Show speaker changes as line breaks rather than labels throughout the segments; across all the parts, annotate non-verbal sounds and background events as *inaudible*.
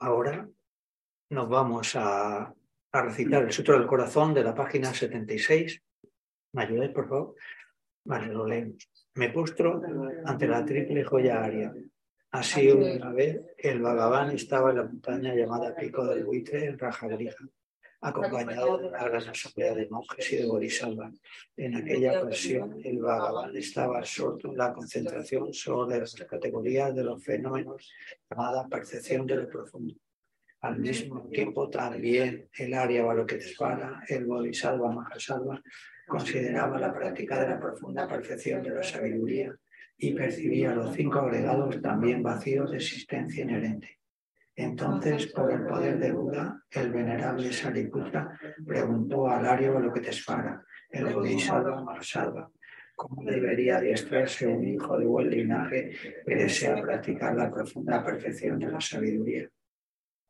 Ahora nos vamos a, recitar el Sutro del Corazón de la página 76. ¿Me ayudáis, por favor? Vale, lo leemos. Me postro ante la triple joya aria. Así una vez el Bhagavan estaba en la montaña llamada Pico del Buitre en Rajagrija acompañado de una gran asamblea de monjes y de Bodhisattva. En aquella ocasión, el Bhagavan estaba absorto en la concentración sobre las categorías de los fenómenos llamada percepción de lo profundo. Al mismo tiempo, también el Arya Balokitesvara, el Bodhisattva Mahasattva, consideraba la práctica de la profunda percepción de la sabiduría y percibía los cinco agregados también vacíos de existencia inherente. Entonces, por el poder de Buda, el venerable Sariputra preguntó al Arya Balokitesvara, el Bodhisattva Mahasattva, cómo debería adiestrarse un hijo de buen linaje que desea practicar la profunda perfección de la sabiduría.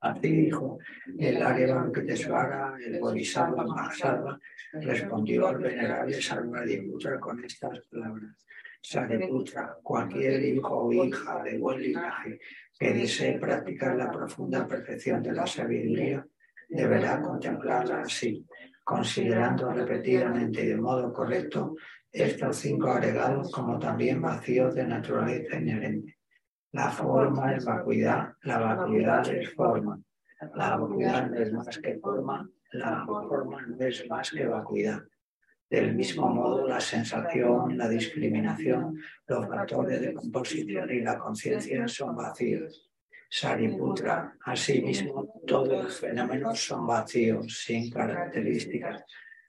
Así dijo el Arya Balokitesvara, el Bodhisattva Mahasattva, respondió al venerable Sarvadiputra con estas palabras. Sariputra, cualquier hijo o hija de buen linaje que desee practicar la profunda perfección de la sabiduría, deberá contemplarla así, considerando repetidamente y de modo correcto estos cinco agregados como también vacíos de naturaleza inherente. La forma es vacuidad, la vacuidad es forma, la vacuidad no es más que forma, la forma no es más que vacuidad. Del mismo modo, la sensación, la discriminación, los factores de composición y la conciencia son vacíos. Sariputra, asimismo, todos los fenómenos son vacíos, sin características,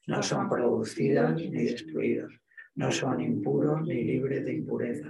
no son producidas ni destruidos, no son impuros ni libres de impureza,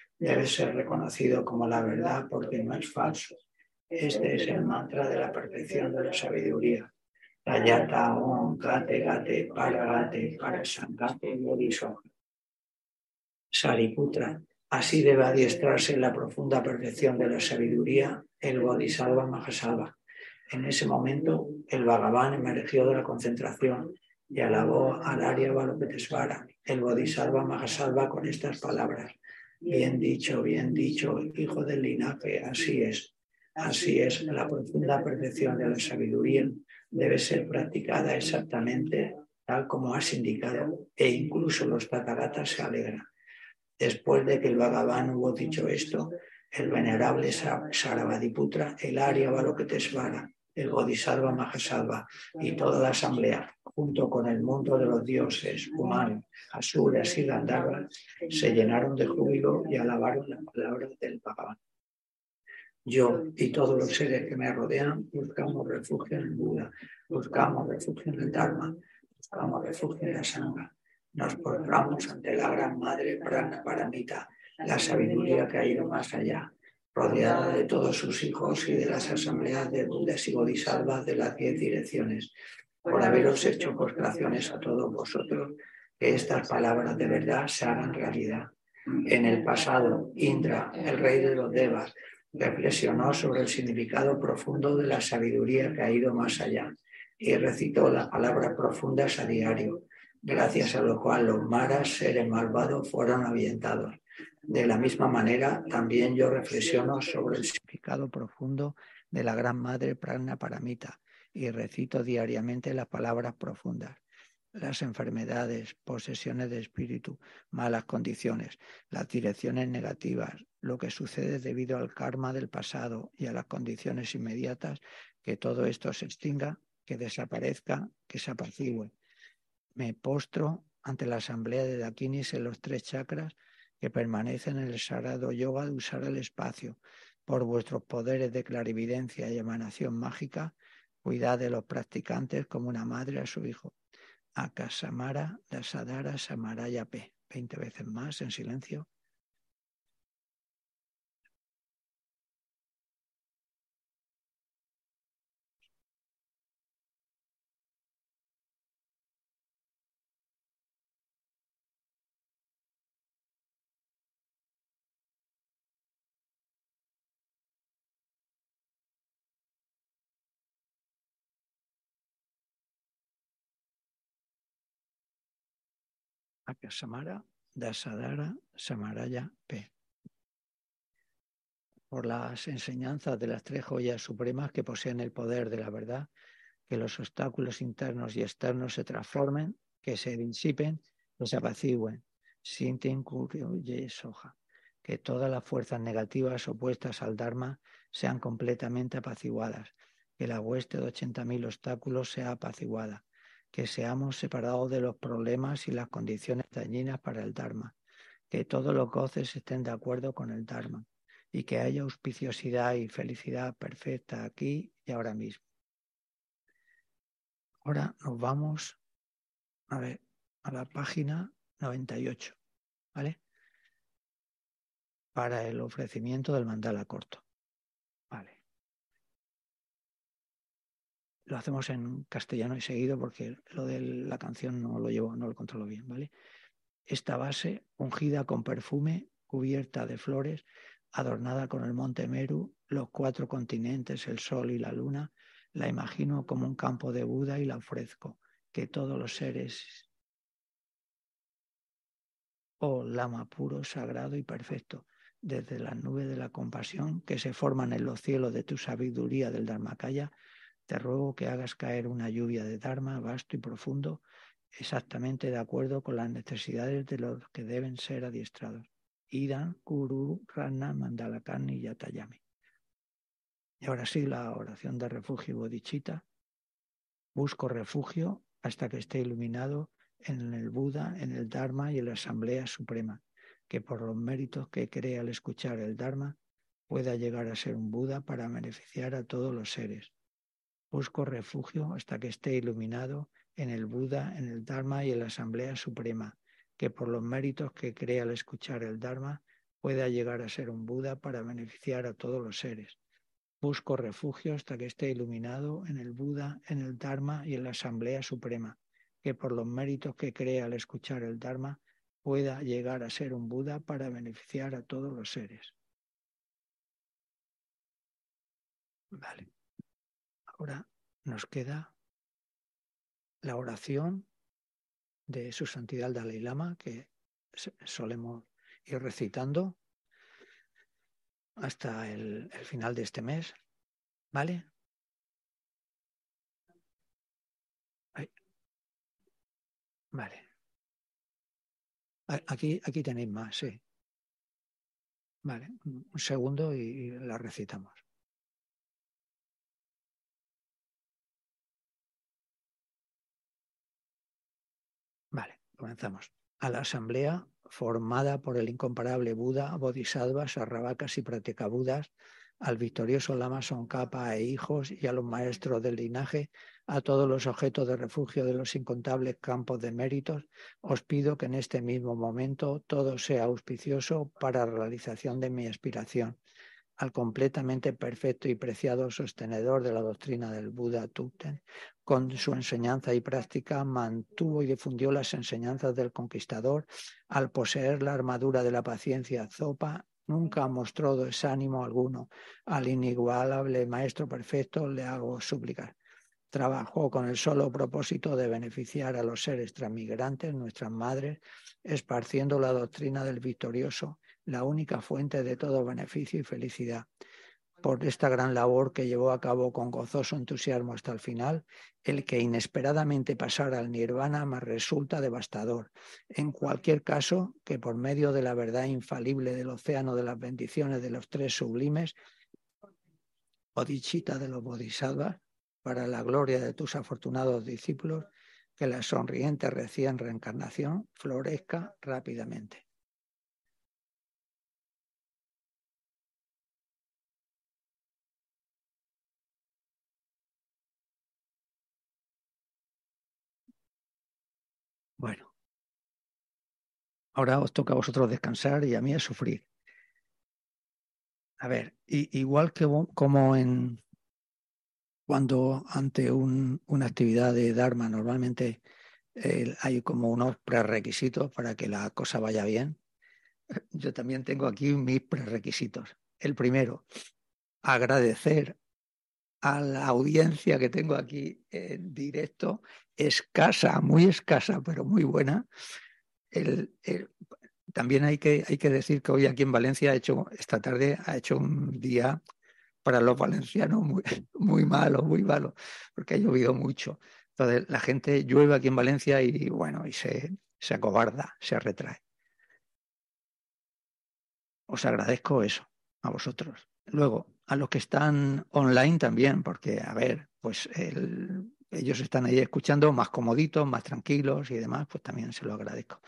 debe ser reconocido como la verdad porque no es falso. Este es el mantra de la perfección de la sabiduría. Tayata Om Gate Gate Paragate. Sariputra. Así debe adiestrarse en la profunda perfección de la sabiduría el Bodhisattva Mahasattva. En ese momento, el Bhagavan emergió de la concentración y alabó al Arya Balopetesvara, el Bodhisattva Mahasattva, con estas palabras. Bien dicho, bien dicho, hijo del linaje, así es. Así es, la profunda perfección de la sabiduría debe ser practicada exactamente tal como has indicado, e incluso los tatagatas se alegran. Después de que el Bhagavan hubo dicho esto, el venerable Sarabhadiputra, el Arya Balokitesvara, el Bodhisattva Mahasattva y toda la asamblea, junto con el mundo de los dioses humanos, asuras y gandharvas, se llenaron de júbilo y alabaron la palabra del Bhagavan. Yo y todos los seres que me rodean buscamos refugio en el Buda, buscamos refugio en el Dharma, buscamos refugio en la Sangha. Nos postramos ante la gran madre Prana Paramita, la sabiduría que ha ido más allá, rodeada de todos sus hijos y de las asambleas de Budas y Bodhisattvas de las diez direcciones, por haberos hecho postraciones a todos vosotros, que estas palabras de verdad se hagan realidad. En el pasado, Indra, el rey de los Devas, reflexionó sobre el significado profundo de la sabiduría que ha ido más allá y recitó las palabras profundas a diario, gracias a lo cual los maras, seres malvados, fueron ahuyentados. De la misma manera, también yo reflexiono sobre el significado profundo de la Gran Madre Pragna Paramita y recito diariamente las palabras profundas. Las enfermedades, posesiones de espíritu, malas condiciones, las direcciones negativas, lo que sucede debido al karma del pasado y a las condiciones inmediatas, que todo esto se extinga que desaparezca, que se apacigüe. Me postro ante la asamblea de Dakinis en los tres chakras que permanecen en el sagrado yoga de usar el espacio. Por vuestros poderes de clarividencia y emanación mágica, cuidad de los practicantes como una madre a su hijo. Akasamara Dasadara Samaraya P. Veinte veces más en silencio. Samara Dasadara Samaraya P. Por las enseñanzas de las tres joyas supremas que poseen el poder de la verdad, que los obstáculos internos y externos se transformen, que se disipen, que se apacigüen. Sinten y soja. Que todas las fuerzas negativas opuestas al Dharma sean completamente apaciguadas. Que la hueste de 80.000 obstáculos sea apaciguada que seamos separados de los problemas y las condiciones dañinas para el Dharma, que todos los goces estén de acuerdo con el Dharma y que haya auspiciosidad y felicidad perfecta aquí y ahora mismo. Ahora nos vamos a ver a la página 98, ¿vale? Para el ofrecimiento del mandala corto. Vale lo hacemos en castellano y seguido porque lo de la canción no lo llevo, no lo controlo bien, ¿vale? Esta base, ungida con perfume, cubierta de flores, adornada con el monte Meru, los cuatro continentes, el sol y la luna, la imagino como un campo de Buda y la ofrezco, que todos los seres, oh lama puro, sagrado y perfecto, desde las nubes de la compasión que se forman en los cielos de tu sabiduría del Dharmakaya, te ruego que hagas caer una lluvia de Dharma vasto y profundo, exactamente de acuerdo con las necesidades de los que deben ser adiestrados. Idan, Kuru, Rana, Mandalakan y Yatayami. Y ahora sí, la oración de refugio bodichita. Busco refugio hasta que esté iluminado en el Buda, en el Dharma y en la Asamblea Suprema, que por los méritos que cree al escuchar el Dharma pueda llegar a ser un Buda para beneficiar a todos los seres Busco refugio hasta que esté iluminado en el Buda, en el Dharma y en la Asamblea Suprema, que por los méritos que crea al escuchar el Dharma pueda llegar a ser un Buda para beneficiar a todos los seres. Busco refugio hasta que esté iluminado en el Buda, en el Dharma y en la Asamblea Suprema, que por los méritos que crea al escuchar el Dharma pueda llegar a ser un Buda para beneficiar a todos los seres. Vale. Ahora nos queda la oración de su santidad el Dalai Lama que solemos ir recitando hasta el, final de este mes. ¿Vale? Vale. Aquí, aquí tenéis más, sí. Vale, un segundo y la recitamos. Comenzamos. A la asamblea formada por el incomparable Buda, Bodhisattvas, Sarravakas y Pratikabudas, al victorioso Lama Sonkapa e hijos y a los maestros del linaje, a todos los objetos de refugio de los incontables campos de méritos, os pido que en este mismo momento todo sea auspicioso para la realización de mi aspiración al completamente perfecto y preciado sostenedor de la doctrina del Buda Tuten. Con su enseñanza y práctica mantuvo y difundió las enseñanzas del conquistador al poseer la armadura de la paciencia Zopa nunca mostró desánimo alguno. Al inigualable Maestro Perfecto le hago súplicas. Trabajó con el solo propósito de beneficiar a los seres transmigrantes, nuestras madres, esparciendo la doctrina del victorioso, la única fuente de todo beneficio y felicidad por esta gran labor que llevó a cabo con gozoso entusiasmo hasta el final, el que inesperadamente pasara al nirvana me resulta devastador. En cualquier caso, que por medio de la verdad infalible del océano de las bendiciones de los tres sublimes, Odichita de los Bodhisattvas, para la gloria de tus afortunados discípulos, que la sonriente recién reencarnación florezca rápidamente. Bueno, ahora os toca a vosotros descansar y a mí a sufrir. A ver, igual que como en cuando ante una actividad de Dharma normalmente hay como unos prerequisitos para que la cosa vaya bien, yo también tengo aquí mis prerequisitos. El primero, agradecer a la audiencia que tengo aquí en directo, escasa, muy escasa, pero muy buena. También hay que, hay que decir que hoy aquí en Valencia ha hecho, esta tarde ha hecho un día para los valencianos muy, *laughs* muy malo, muy malo, porque ha llovido mucho. Entonces la gente llueve aquí en Valencia y bueno, y se, se acobarda, se retrae. Os agradezco eso a vosotros. Luego, a los que están online también, porque, a ver, pues ellos están ahí escuchando más comoditos, más tranquilos y demás, pues también se lo agradezco.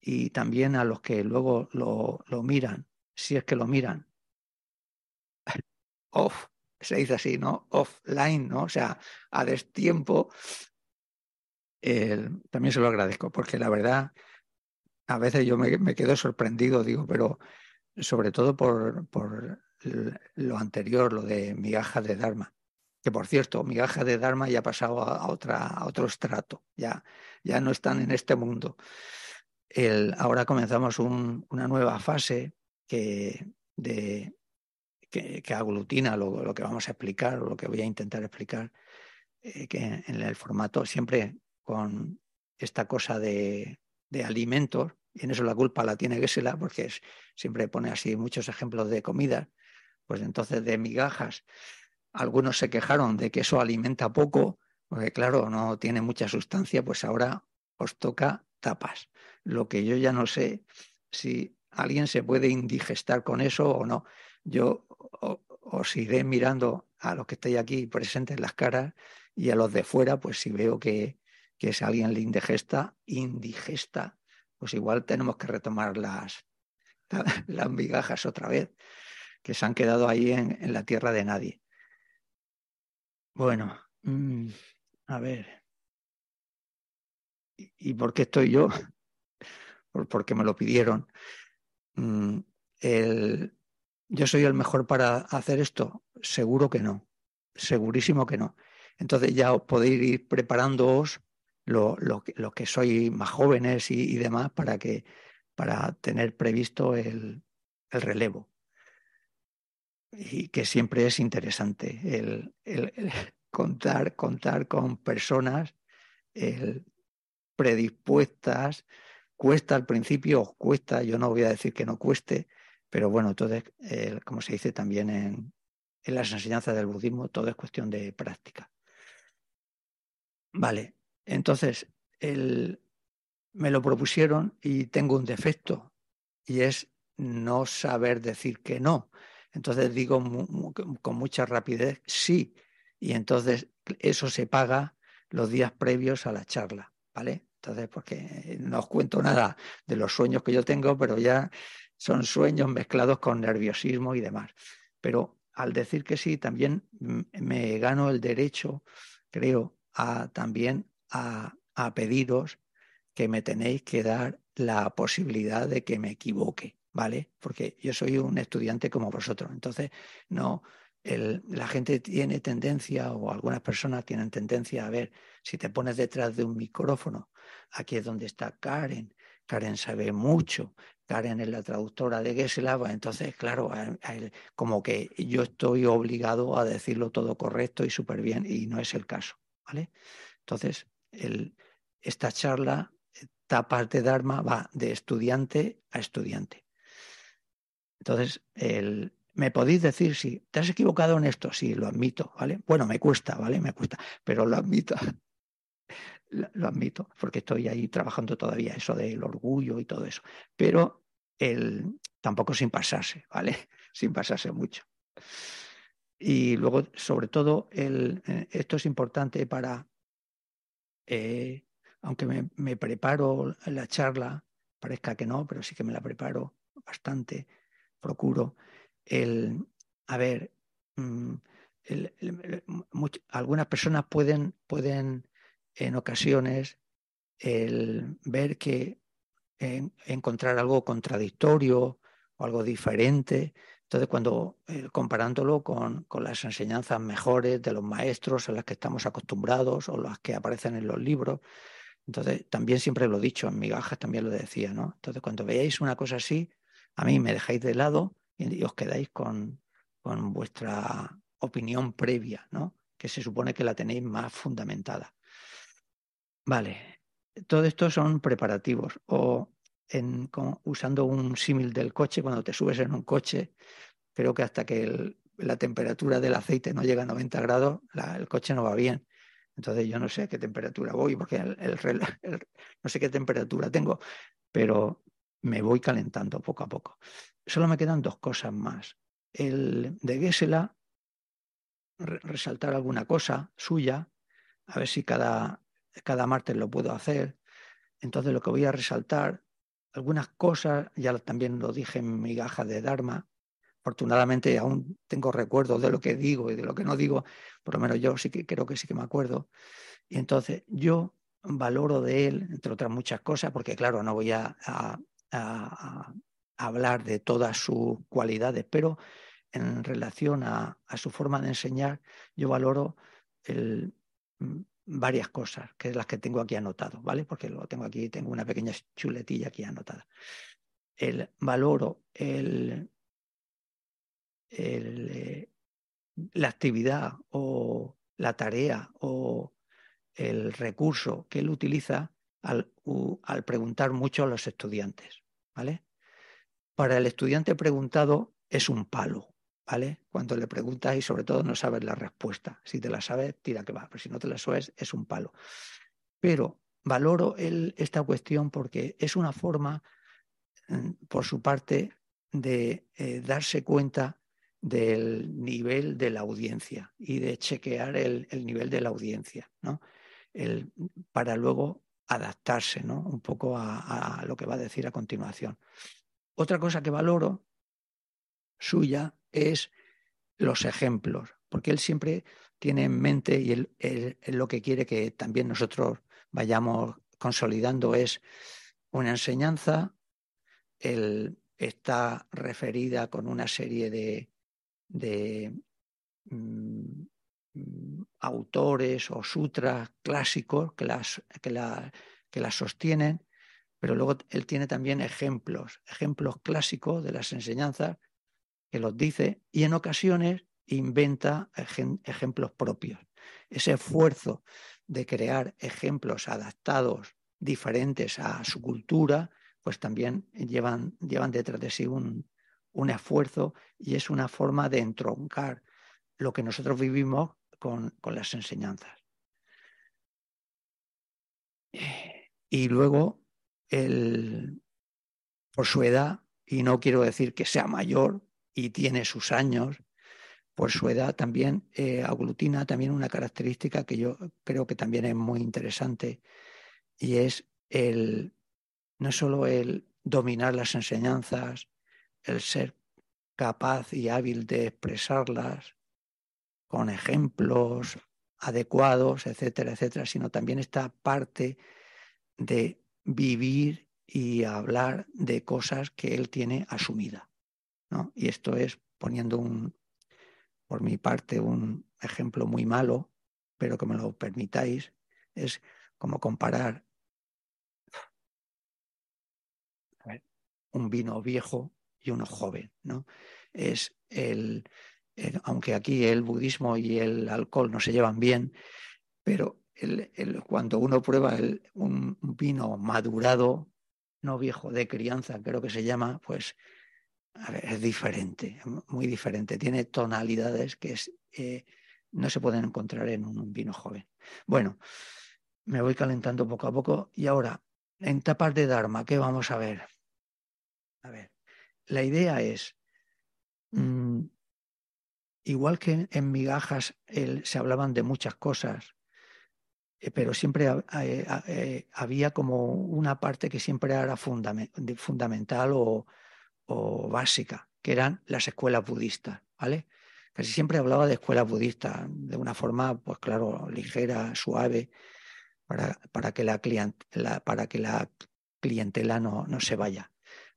Y también a los que luego lo, lo miran, si es que lo miran, *laughs* off, se dice así, ¿no? Offline, ¿no? O sea, a destiempo, también se lo agradezco, porque la verdad, a veces yo me, me quedo sorprendido, digo, pero sobre todo por, por lo anterior, lo de migaja de Dharma. Que por cierto, migaja de Dharma ya ha pasado a, otra, otro estrato, ya, ya no están en este mundo. El, ahora comenzamos una nueva fase que, de, que, aglutina lo, que vamos a explicar o lo que voy a intentar explicar, eh, que en el formato siempre con esta cosa de, de alimentos, y en eso la culpa la tiene Gesela, porque siempre pone así muchos ejemplos de comida, pues entonces de migajas. Algunos se quejaron de que eso alimenta poco, porque claro, no tiene mucha sustancia, pues ahora os toca tapas. Lo que yo ya no sé si alguien se puede indigestar con eso o no. Yo os iré mirando a los que estáis aquí presentes las caras y a los de fuera, pues si veo que, que es alguien le indigesta, indigesta, pues igual tenemos que retomar las, *laughs* las migajas otra vez que se han quedado ahí en, la tierra de nadie. Bueno, mm, a ver. ¿Y, por qué estoy yo? *laughs* porque me lo pidieron. Mm, ¿Yo soy el mejor para hacer esto? Seguro que no. Segurísimo que no. Entonces ya os podéis ir preparándoos los lo, que sois más jóvenes y, demás para que para tener previsto el relevo y que siempre es interesante el, *laughs* contar, contar con personas predispuestas. Cuesta al principio, cuesta, yo no voy a decir que no cueste, pero bueno, entonces, como se dice también en, las enseñanzas del budismo, todo es cuestión de práctica. Vale, entonces, el, me lo propusieron y tengo un defecto, y es no saber decir que no. Entonces digo con mucha rapidez, sí. Y entonces eso se paga los días previos a la charla, ¿vale? Entonces, porque no os cuento nada de los sueños que yo tengo, pero ya son sueños mezclados con nerviosismo y demás. Pero al decir que sí, también me gano el derecho, creo, a también a, a pediros que me tenéis que dar la posibilidad de que me equivoque. ¿Vale? Porque yo soy un estudiante como vosotros. Entonces, no, la gente tiene tendencia, o algunas personas tienen tendencia a ver, si te pones detrás de un micrófono, aquí es donde está Karen, Karen sabe mucho, Karen es la traductora de Gesela, pues entonces, claro, como que yo estoy obligado a decirlo todo correcto y súper bien, y no es el caso, ¿vale? Entonces, el, esta charla, esta parte de Dharma va de estudiante a estudiante. Entonces, ¿me podéis decir si te has equivocado en esto? Sí, lo admito, ¿vale? Bueno, me cuesta, ¿vale? Me cuesta, pero lo admito. *laughs* lo admito, porque estoy ahí trabajando todavía eso del orgullo y todo eso. Pero el, tampoco sin pasarse, ¿vale? *laughs* Sin pasarse mucho. Y luego, sobre todo, eh, esto es importante para, eh, aunque me, me, preparo la charla, parezca que no, pero sí que me la preparo bastante, procuro el, a ver, mm, algunas personas pueden, pueden en ocasiones el ver que encontrar algo contradictorio o algo diferente. Entonces, cuando eh, comparándolo con, con, las enseñanzas mejores de los maestros a las que estamos acostumbrados o las que aparecen en los libros, entonces también siempre lo he dicho, en migajas también lo decía, ¿no? Entonces, cuando veáis una cosa así, a mí me dejáis de lado y, os quedáis con, con vuestra opinión previa, ¿no? Que se supone que la tenéis más fundamentada. Vale, todo esto son preparativos o usando un símil del coche, cuando te subes en un coche, creo que hasta que la temperatura del aceite no llega a 90 grados, el coche no va bien. Entonces yo no sé a qué temperatura voy, porque *laughs* no sé qué temperatura tengo, pero me voy calentando poco a poco. Solo me quedan dos cosas más. El de Gesela, resaltar alguna cosa suya, a ver si cada, cada martes lo puedo hacer. Entonces lo que voy a resaltar, algunas cosas, ya también lo dije en mi gaja de Dharma, afortunadamente aún tengo recuerdos de lo que digo y de lo que no digo, por lo menos yo sí que creo que sí que me acuerdo. Y entonces yo valoro de él, entre otras muchas cosas, porque claro, no voy a, a, a, hablar de todas sus cualidades, pero en relación a, su forma de enseñar, yo valoro el, varias cosas, que es las que tengo aquí anotado, ¿vale? Porque lo tengo aquí, tengo una pequeña chuletilla aquí anotada. El valoro el, el, eh, la actividad o la tarea o el recurso que él utiliza al, al preguntar mucho a los estudiantes, ¿vale? Para el estudiante preguntado es un palo, ¿vale? Cuando le preguntas y sobre todo no sabes la respuesta. Si te la sabes, tira que va, pero si no te la sabes, es un palo. Pero valoro esta cuestión porque es una forma, mm, por su parte, de eh, darse cuenta del nivel de la audiencia y de chequear el, nivel de la audiencia, ¿no? El, para luego adaptarse ¿no? un poco a, lo que va a decir a continuación. Otra cosa que valoro suya es los ejemplos, porque él siempre tiene en mente y él, lo que quiere que también nosotros vayamos consolidando es una enseñanza, él está referida con una serie de, de mm, autores o sutras clásicos que las, que, la, que las sostienen, pero luego él tiene también ejemplos, ejemplos clásicos de las enseñanzas que los dice y en ocasiones inventa ejemplos propios. Ese esfuerzo de crear ejemplos adaptados, diferentes a su cultura, pues también llevan, llevan detrás de sí un, un esfuerzo y es una forma de entroncar lo que nosotros vivimos con, las enseñanzas. Y luego, el, por su edad, y no quiero decir que sea mayor, y tiene sus años, por su edad también eh, aglutina también una característica que yo creo que también es muy interesante y es el no solo el dominar las enseñanzas, el ser capaz y hábil de expresarlas con ejemplos adecuados, etcétera, etcétera, sino también esta parte de vivir y hablar de cosas que él tiene asumida. Y esto es poniendo un, por mi parte, un ejemplo muy malo, pero que me lo permitáis, es como comparar. un vino viejo y uno joven, ¿no? Es el, aunque aquí el budismo y el alcohol no se llevan bien, pero cuando uno prueba un, vino madurado, no viejo, de crianza, creo que se llama, pues es diferente, muy diferente. Tiene tonalidades que eh, no se pueden encontrar en un vino joven. Bueno, me voy calentando poco a poco y ahora, en tapas de Dharma, ¿qué vamos a ver? A ver, la idea es, mm, igual que en migajas se hablaban de muchas cosas, eh, pero siempre eh, eh, había como una parte que siempre era fundamental o, básica, que eran las escuelas budistas, ¿vale? Casi siempre hablaba de escuelas budistas de una forma, pues claro, ligera, suave, para, que, la, para que la clientela no se vaya.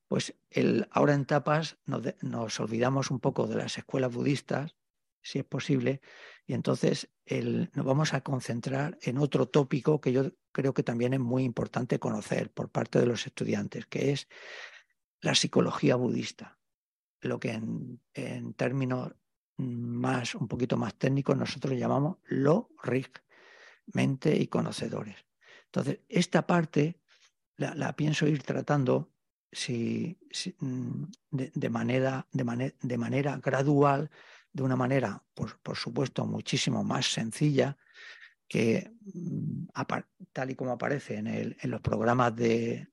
Pues el, ahora en tapas nos, olvidamos un poco de las escuelas budistas, si es posible, y entonces nos vamos a concentrar en otro tópico que yo creo que también es muy importante conocer por parte de los estudiantes, que es la psicología budista, lo que en, términos más, un poquito más técnicos nosotros llamamos lo rig, mente y conocedores. Entonces, esta parte la, pienso ir tratando si, mm, de, manera, de, de manera gradual de una manera, por, por supuesto, muchísimo más sencilla que mm, tal y como aparece en, el, en los programas de,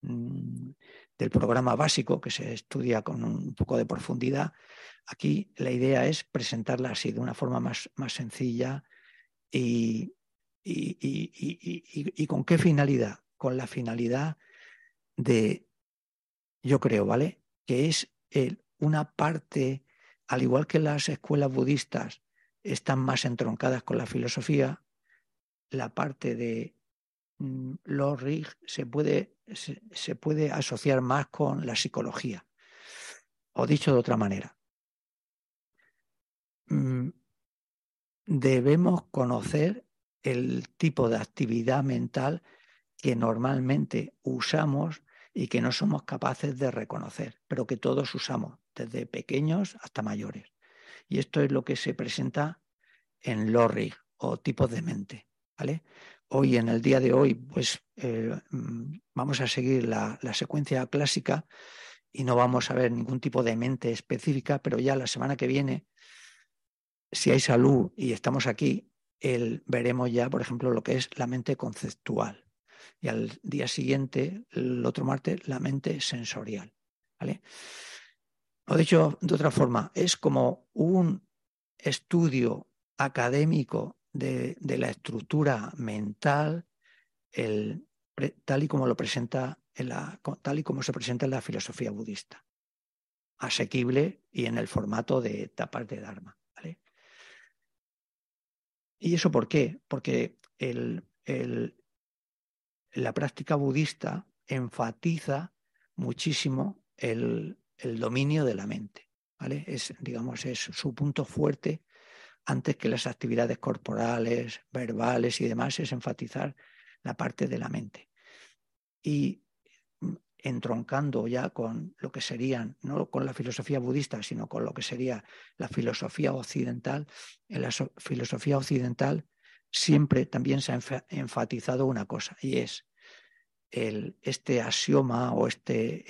mm, del programa básico que se estudia con un poco de profundidad. Aquí la idea es presentarla así, de una forma más, más sencilla y, y, con qué finalidad? Con la finalidad de, yo creo, ¿vale? Que es el, una parte al igual que las escuelas budistas están más entroncadas con la filosofía, la parte de mm, los rig se puede, se, puede asociar más con la psicología. O dicho de otra manera, mm, debemos conocer el tipo de actividad mental que normalmente usamos y que no somos capaces de reconocer, pero que todos usamos desde pequeños hasta mayores. Y esto es lo que se presenta en LORRIG o tipos de mente. ¿vale? Hoy, en el día de hoy, pues eh, mm, vamos a seguir la, secuencia clásica y no vamos a ver ningún tipo de mente específica, pero ya la semana que viene, si hay salud y estamos aquí, el, veremos ya, por ejemplo, lo que es la mente conceptual. Y al día siguiente, el otro martes, la mente sensorial. ¿vale? Lo dicho de otra forma, es como un estudio académico de, la estructura mental, tal y como lo presenta tal y como se presenta en la filosofía budista, asequible y en el formato de tapas de Dharma. ¿Y eso por qué? Porque la práctica budista enfatiza muchísimo el, dominio de la mente. ¿vale? Es, digamos, es su punto fuerte antes que las actividades corporales, verbales y demás, es enfatizar la parte de la mente. Y entroncando ya con lo que serían, no con la filosofía budista, sino con lo que sería la filosofía occidental, en la filosofía occidental siempre también se ha enfatizado una cosa, y es el, este axioma o este,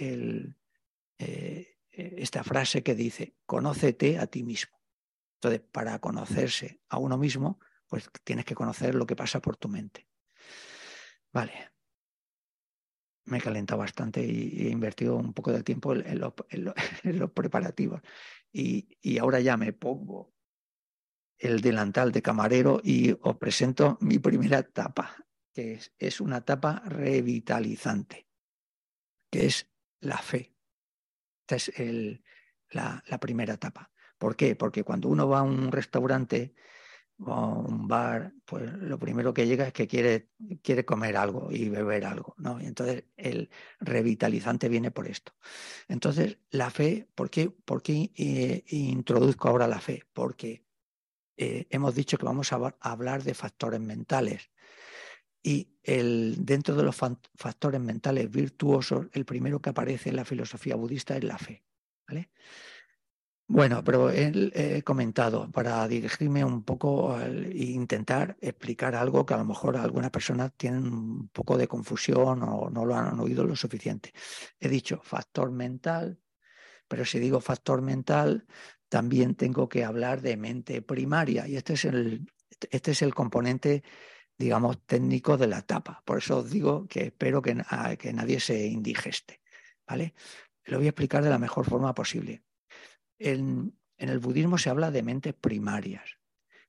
eh, esta frase que dice, conócete a ti mismo. Entonces, para conocerse a uno mismo, pues tienes que conocer lo que pasa por tu mente. Vale. Me he calentado bastante y he invertido un poco de tiempo en, *laughs* los, preparativos. Y, ahora ya me pongo el delantal de camarero y os presento mi primera etapa, que es, es una etapa revitalizante, que es la fe. Esta es el, la, primera etapa. ¿Por qué? Porque cuando uno va a un restaurante o a un bar, pues lo primero que llega es que quiere, quiere comer algo y beber algo, ¿no? Y entonces el revitalizante viene por esto. Entonces, la fe, ¿por qué, por qué eh, introduzco ahora la fe? Porque eh, hemos dicho que vamos a hablar de factores mentales. Y el, dentro de los factores mentales virtuosos, el primero que aparece en la filosofía budista es la fe. ¿vale? Bueno, pero he comentado para dirigirme un poco e intentar explicar algo que a lo mejor algunas personas tienen un poco de confusión o no lo han oído lo suficiente. He dicho factor mental, pero si digo factor mental, también tengo que hablar de mente primaria y este es el, este es el componente digamos, técnico de la etapa. Por eso os digo que espero que, que nadie se indigeste. ¿vale? Lo voy a explicar de la mejor forma posible. En, el budismo se habla de mentes primarias.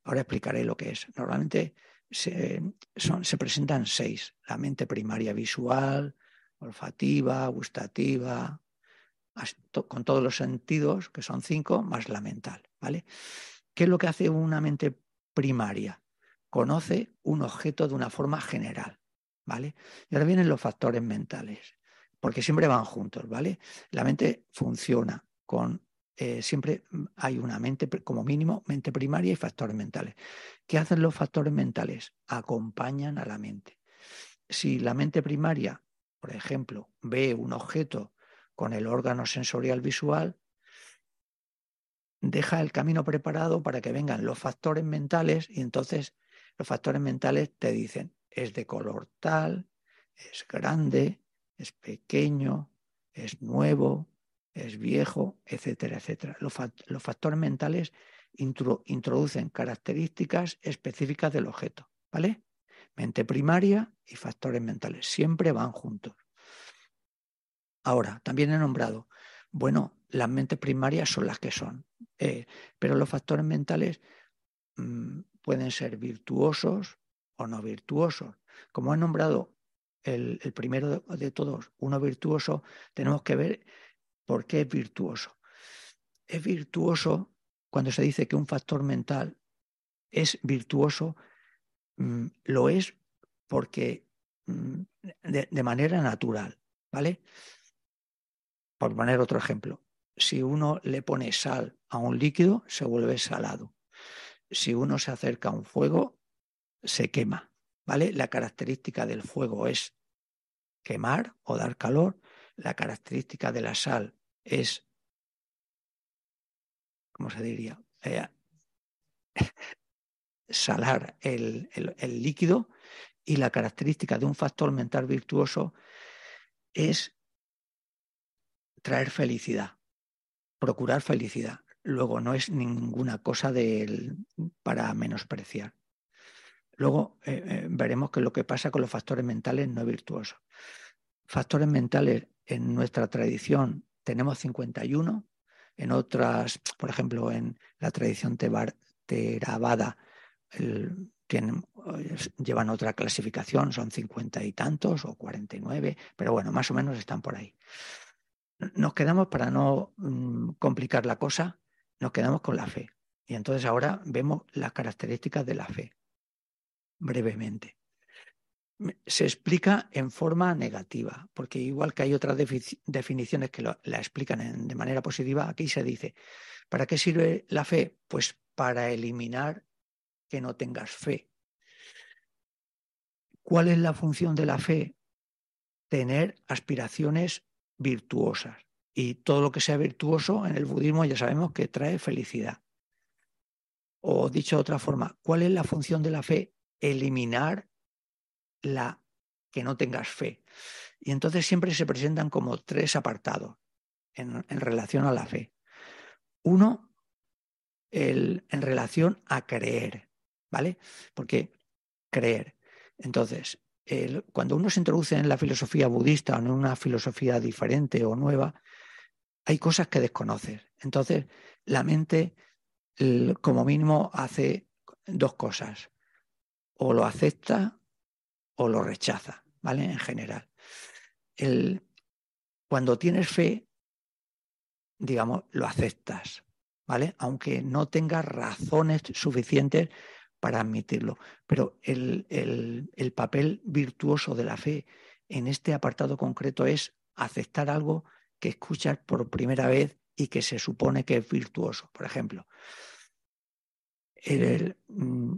Ahora explicaré lo que es. Normalmente se, se presentan seis. La mente primaria visual, olfativa, gustativa, con todos los sentidos, que son cinco, más la mental. ¿vale? ¿Qué es lo que hace una mente primaria? Conoce un objeto de una forma general. ¿vale? Y ahora vienen los factores mentales, porque siempre van juntos. ¿vale? La mente funciona con eh, siempre hay una mente, como mínimo, mente primaria y factores mentales. ¿Qué hacen los factores mentales? Acompañan a la mente. Si la mente primaria, por ejemplo, ve un objeto con el órgano sensorial visual, deja el camino preparado para que vengan los factores mentales y entonces los factores mentales te dicen, es de color tal, es grande, es pequeño, es nuevo, es viejo, etcétera, etcétera. Los, factores mentales introducen características específicas del objeto, ¿vale? Mente primaria y factores mentales, siempre van juntos. Ahora, también he nombrado, bueno, las mentes primarias son las que son, eh, pero los factores mentales mm, pueden ser virtuosos o no virtuosos. Como he nombrado el, primero de todos, uno virtuoso, tenemos que ver ¿Por qué es virtuoso? Es virtuoso cuando se dice que un factor mental es virtuoso, mm, lo es porque mm, de, manera natural, ¿vale? Por poner otro ejemplo, si uno le pone sal a un líquido, se vuelve salado. Si uno se acerca a un fuego, se quema, ¿vale? La característica del fuego es quemar o dar calor la característica de la sal es, ¿cómo se diría? Eh, *laughs* salar el, líquido y la característica de un factor mental virtuoso es traer felicidad, procurar felicidad. Luego no es ninguna cosa para menospreciar. Luego eh, eh, veremos que lo que pasa con los factores mentales no virtuosos. Factores mentales en nuestra tradición tenemos 51, en otras, por ejemplo, en la tradición tienen, llevan otra clasificación, son 50 y tantos o 49, pero bueno, más o menos están por ahí. Nos quedamos, para no mm, complicar la cosa, nos quedamos con la fe. Y entonces ahora vemos las características de la fe, brevemente se explica en forma negativa, porque igual que hay otras definiciones que la explican de manera positiva, aquí se dice, ¿para qué sirve la fe? Pues para eliminar que no tengas fe. ¿Cuál es la función de la fe? Tener aspiraciones virtuosas. Y todo lo que sea virtuoso en el budismo ya sabemos que trae felicidad. O dicho de otra forma, ¿cuál es la función de la fe? Eliminar la que no tengas fe. Y entonces siempre se presentan como tres apartados en, relación a la fe. Uno, el, en relación a creer, ¿vale? Porque creer. Entonces, cuando uno se introduce en la filosofía budista o en una filosofía diferente o nueva, hay cosas que desconoces. Entonces, la mente, como mínimo, hace dos cosas. O lo acepta o lo rechaza, ¿vale? En general. Cuando tienes fe, digamos, lo aceptas, ¿vale? Aunque no tengas razones suficientes para admitirlo. Pero el, el, papel virtuoso de la fe en este apartado concreto es aceptar algo que escuchas por primera vez y que se supone que es virtuoso. Por ejemplo, el, mm,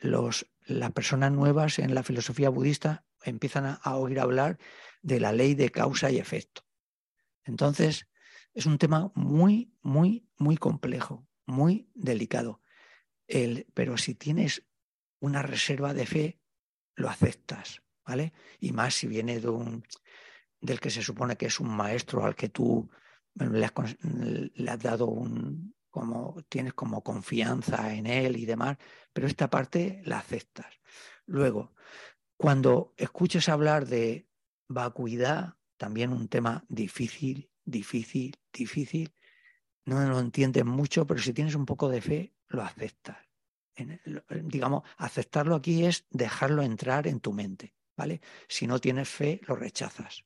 los, las personas nuevas en la filosofía budista empiezan a, oír hablar de la ley de causa y efecto. Entonces, es un tema muy, muy, muy complejo, muy delicado. Pero si tienes una reserva de fe, lo aceptas, ¿vale? Y más si viene de un, del que se supone que es un maestro al que tú le has, dado un, como tienes como confianza en él y demás, pero esta parte la aceptas. Luego, cuando escuches hablar de vacuidad, también un tema difícil, difícil, difícil, no lo entiendes mucho, pero si tienes un poco de fe, lo aceptas. digamos, aceptarlo aquí es dejarlo entrar en tu mente, ¿vale? Si no tienes fe, lo rechazas.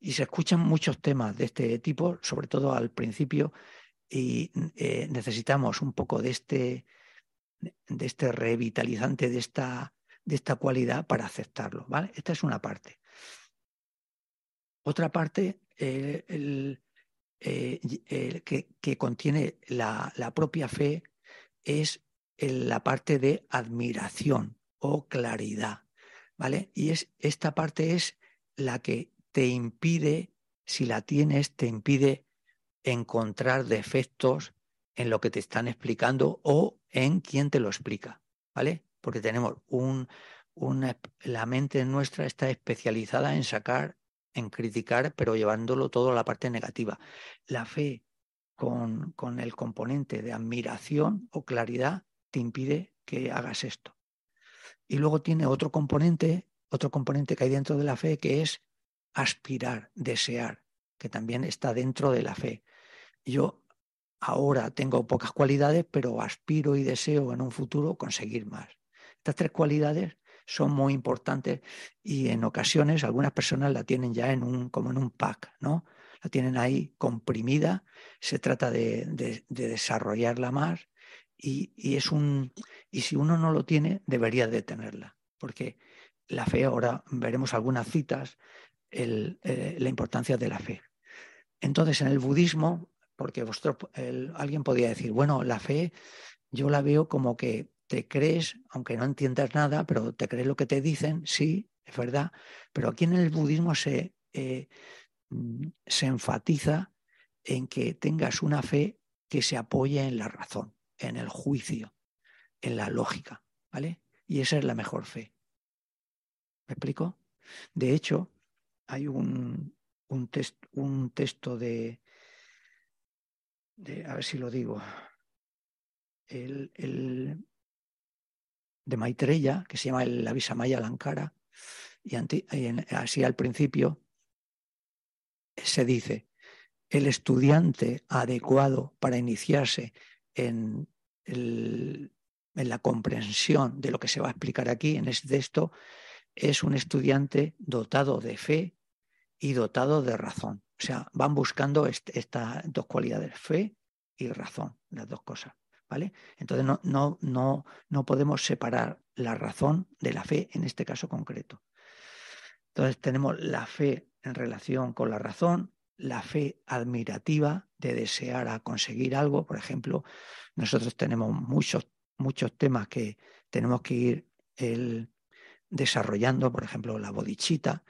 Y se escuchan muchos temas de este tipo, sobre todo al principio, y eh, necesitamos un poco de este, de este revitalizante, de esta, de esta cualidad para aceptarlo, ¿vale? Esta es una parte. Otra parte eh, que, contiene la, propia fe es la parte de admiración o claridad, ¿vale? Y es, esta parte es la que te impide, si la tienes, te impide encontrar defectos en lo que te están explicando o en quien te lo explica, ¿vale? Porque tenemos un, una, la mente nuestra está especializada en sacar, en criticar, pero llevándolo todo a la parte negativa. La fe con, con el componente de admiración o claridad te impide que hagas esto. Y luego tiene otro componente otro componente que hay dentro de la fe que es aspirar, desear, que también está dentro de la fe. Yo ahora tengo pocas cualidades, pero aspiro y deseo en un futuro conseguir más. Estas tres cualidades son muy importantes y en ocasiones algunas personas la tienen ya en un, como en un pack, ¿no? La tienen ahí comprimida, se trata de, de, desarrollarla más y, y, es un, y si uno no lo tiene, debería de tenerla, porque la fe, ahora veremos algunas citas, eh, la importancia de la fe. Entonces, en el budismo, porque alguien podría decir, bueno, la fe yo la veo como que te crees, aunque no entiendas nada, pero te crees lo que te dicen, sí, es verdad, pero aquí en el budismo se, eh, mm, se enfatiza en que tengas una fe que se apoye en la razón, en el juicio, en la lógica, ¿vale? Y esa es la mejor fe. ¿Me explico? De hecho, hay un, un, texto de, a ver si lo digo, el, de Maitreya, que se llama el Avisamaya Lankara, y así al principio se dice, el estudiante adecuado para iniciarse en, en la comprensión de lo que se va a explicar aquí en este texto es un estudiante dotado de fe y dotado de razón. O sea, van buscando estas dos cualidades, fe y razón, las dos cosas. Entonces no, no, no, no podemos separar la razón de la fe en este caso concreto. Entonces tenemos la fe en relación con la razón, la fe admirativa de desear a conseguir algo. Por ejemplo, nosotros tenemos muchos, muchos temas que tenemos que ir desarrollando, por ejemplo, la bodichita.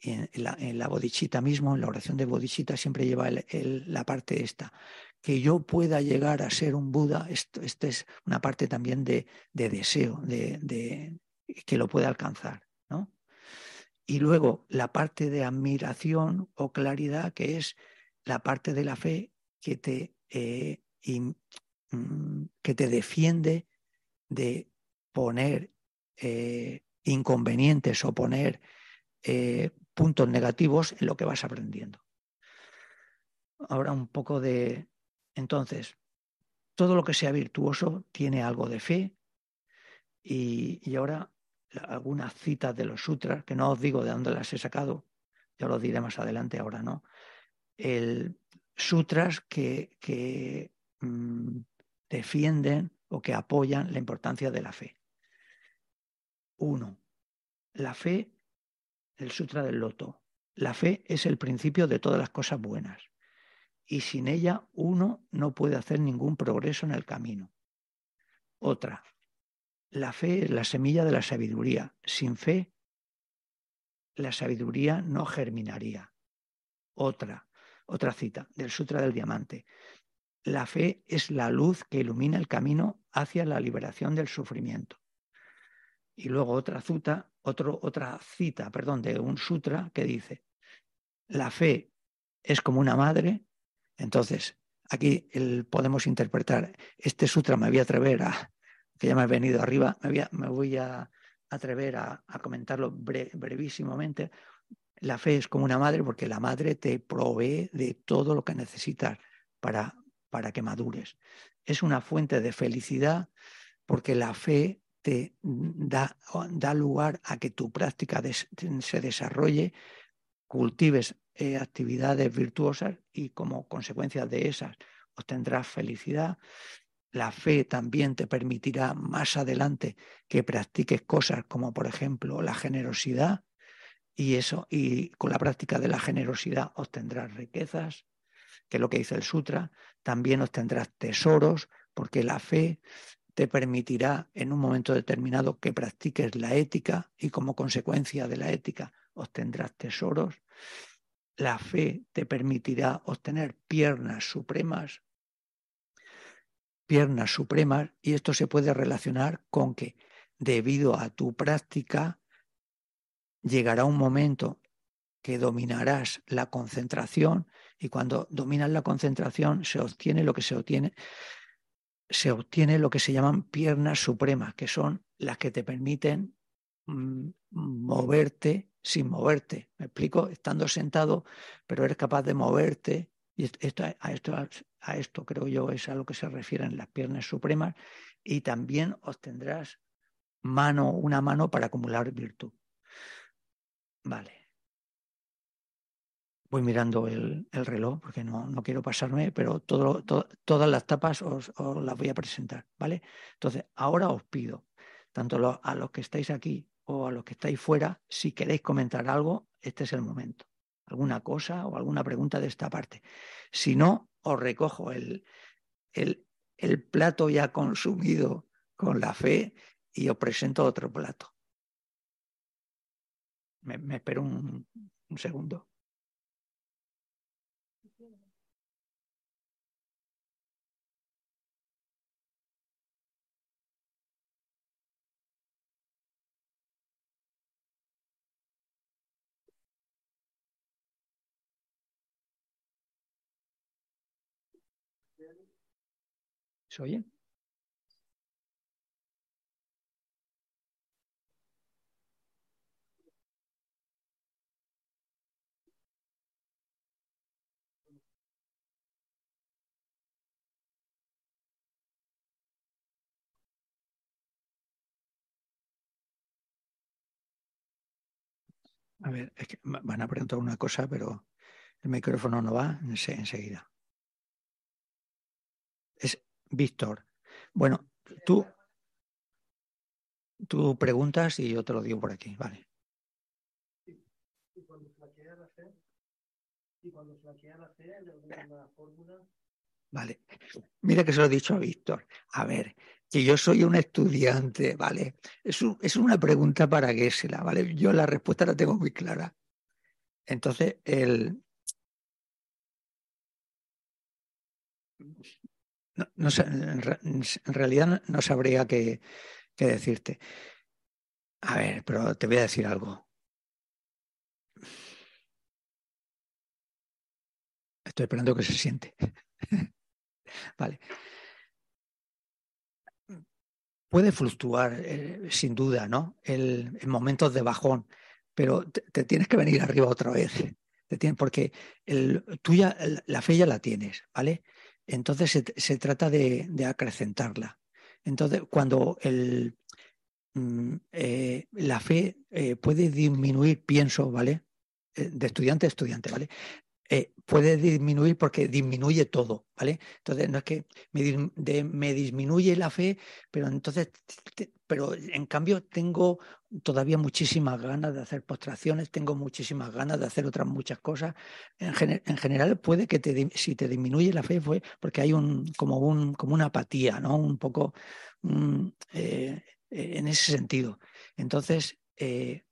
En, la, en bodichita mismo, en la oración de bodichita, siempre lleva la parte esta. Que yo pueda llegar a ser un Buda, esto, es una parte también de, deseo, de, que lo pueda alcanzar. ¿no? Y luego la parte de admiración o claridad, que es la parte de la fe que te, eh, mm, que te defiende de poner eh, inconvenientes o poner eh, puntos negativos en lo que vas aprendiendo. Ahora un poco de... Entonces, todo lo que sea virtuoso tiene algo de fe y, ahora algunas citas de los sutras, que no os digo de dónde las he sacado, ya lo diré más adelante, ahora no. El, sutras que, que mm, defienden o que apoyan la importancia de la fe. Uno, la fe, el Sutra del Loto. La fe es el principio de todas las cosas buenas y sin ella uno no puede hacer ningún progreso en el camino. Otra, la fe es la semilla de la sabiduría. Sin fe, la sabiduría no germinaría. Otra, otra cita del Sutra del Diamante. La fe es la luz que ilumina el camino hacia la liberación del sufrimiento. Y luego otra cita, otro, otra cita, perdón, de un sutra que dice, la fe es como una madre. Entonces, aquí podemos interpretar, este sutra me voy a atrever a, que ya me he venido arriba, me voy a, atrever a, comentarlo brevísimamente. La fe es como una madre porque la madre te provee de todo lo que necesitas para, para que madures. Es una fuente de felicidad porque la fe te da, da lugar a que tu práctica se desarrolle, cultives eh, actividades virtuosas y como consecuencia de esas obtendrás felicidad. La fe también te permitirá más adelante que practiques cosas como por ejemplo la generosidad y eso y con la práctica de la generosidad obtendrás riquezas, que es lo que dice el sutra, también obtendrás tesoros porque la fe te permitirá en un momento determinado que practiques la ética y como consecuencia de la ética obtendrás tesoros. La fe te permitirá obtener piernas supremas piernas supremas y esto se puede relacionar con que debido a tu práctica llegará un momento que dominarás la concentración y cuando dominas la concentración se obtiene lo que se obtiene se obtiene lo que se llaman piernas supremas, que son las que te permiten mm, moverte sin moverte. ¿Me explico? Estando sentado, pero eres capaz de moverte y esto, a, esto, a esto creo yo es a lo que se refieren las piernas supremas y también obtendrás mano, una mano para acumular virtud. Vale. Voy mirando el, reloj porque no, no, quiero pasarme, pero todo, todas las tapas os, las voy a presentar, ¿vale? Entonces, ahora os pido, tanto a los que estáis aquí o a los que estáis fuera, si queréis comentar algo, este es el momento alguna cosa o alguna pregunta de esta parte. Si no, os recojo el, el, plato ya consumido con la fe y os presento otro plato. Me, me espero un, un segundo. ¿Se oye? A ver, es que van a preguntar una cosa, pero el micrófono no va enseguida. Víctor. Bueno, tú, tú preguntas y yo te lo digo por aquí, vale. Y cuando flaquea la fe, y fórmula. Vale. Mira que se lo he dicho a Víctor. A ver, que yo soy un estudiante, ¿vale? Es, es una pregunta para la ¿vale? Yo la respuesta la tengo muy clara. Entonces, el, no, en, realidad no, sabría qué, decirte. A ver, pero te voy a decir algo. Estoy esperando que se siente. *laughs* vale. Puede fluctuar, eh, sin duda, ¿no? El, en momentos de bajón, pero te, tienes que venir arriba otra vez. Te porque el, tú ya, la fe ya la tienes, ¿vale? Entonces se, trata de, acrecentarla. Entonces, cuando el, mm, eh, la fe eh, puede disminuir, pienso, ¿vale? Eh, de estudiante a estudiante, ¿vale? Puede disminuir porque disminuye todo, ¿vale? Entonces, no es que me, disminuye la fe, pero entonces, pero en cambio tengo todavía muchísimas ganas de hacer postraciones, tengo muchísimas ganas de hacer otras muchas cosas. En, general puede que te, si te disminuye la fe fue porque hay un como, un, como una apatía, ¿no? Un poco... Eh, eh, en ese sentido. Entonces, eh,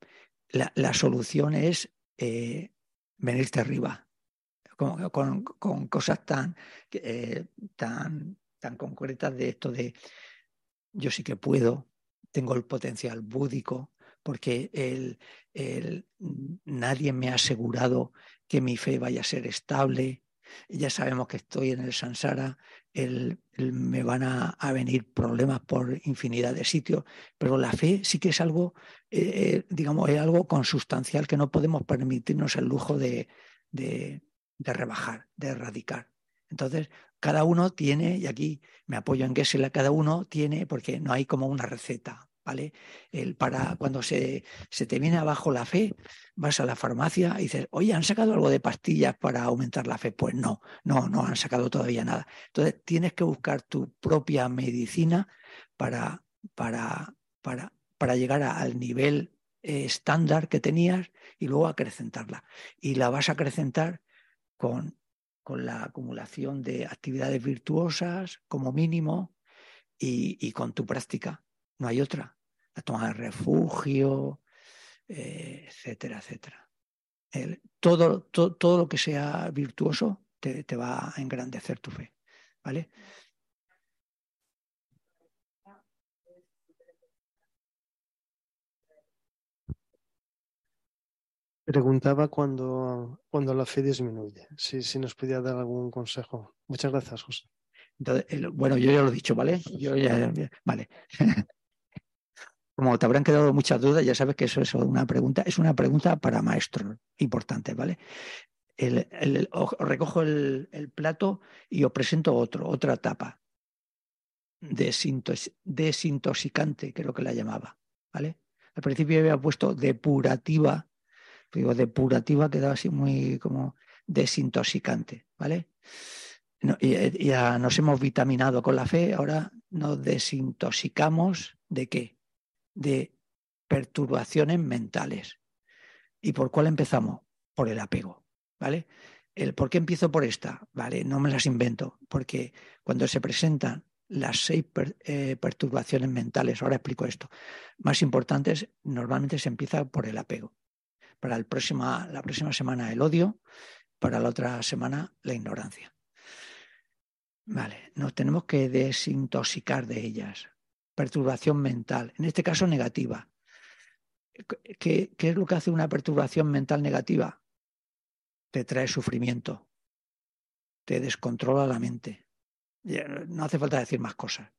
la, solución es eh, venirte arriba, con, cosas tan, tan, tan concretas de esto de yo sí que puedo, tengo el potencial búdico, porque el, nadie me ha asegurado que mi fe vaya a ser estable, ya sabemos que estoy en el Sansara, me van a, venir problemas por infinidad de sitios, pero la fe sí que es algo, eh, eh, digamos, es algo consustancial que no podemos permitirnos el lujo de, rebajar, de erradicar. Entonces, cada uno tiene, y aquí me apoyo en Gessela, cada uno tiene, porque no hay como una receta, ¿vale? El para cuando se, se, te viene abajo la fe, vas a la farmacia y dices, oye, ¿han sacado algo de pastillas para aumentar la fe? Pues no, no, no han sacado todavía nada. Entonces tienes que buscar tu propia medicina para, para, para, para llegar al nivel eh, estándar que tenías y luego acrecentarla. Y la vas a acrecentar con, con la acumulación de actividades virtuosas como mínimo y, y con tu práctica. No hay otra la toma de refugio, eh, etcétera, etcétera. todo, todo, lo que sea virtuoso te, te, va a engrandecer tu fe. ¿Vale?
Preguntaba cuando, cuando la fe disminuye, si, si nos podía dar algún consejo. Muchas gracias, José.
bueno, yo ya lo he dicho, ¿vale? Yo ya, vale. *laughs* como te habrán quedado muchas dudas, ya sabes que eso es una pregunta, es una pregunta para maestro importante, ¿vale? recojo el, plato y os presento otro, otra etapa. desintoxicante, creo que la llamaba, ¿vale? Al principio había puesto depurativa, digo, depurativa quedaba así muy como desintoxicante, ¿vale? ya nos hemos vitaminado con la fe, ahora nos desintoxicamos de qué? de perturbaciones mentales. ¿Y por cuál empezamos? Por el apego, ¿vale? El por qué empiezo por esta, ¿vale? No me las invento, porque cuando se presentan las seis eh, perturbaciones mentales, ahora explico esto, más importantes, normalmente se empieza por el apego. Para el próxima, la próxima semana el odio, para la otra semana la ignorancia. Vale, nos tenemos que desintoxicar de ellas perturbación mental, en este caso negativa. ¿Qué, ¿Qué, es lo que hace una perturbación mental negativa? Te trae sufrimiento, te descontrola la mente. No hace falta decir más cosas.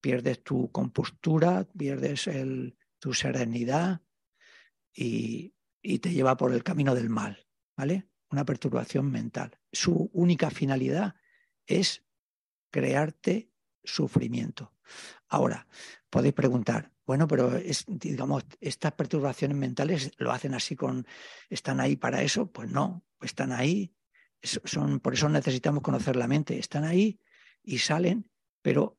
Pierdes tu compostura, pierdes el, tu serenidad y, y te lleva por el camino del mal, ¿vale? Una perturbación mental. Su única finalidad es crearte sufrimiento. Ahora, podéis preguntar, bueno, pero es, digamos, estas perturbaciones mentales lo hacen así con, ¿están ahí para eso? Pues no, están ahí, son, por eso necesitamos conocer la mente, están ahí y salen, pero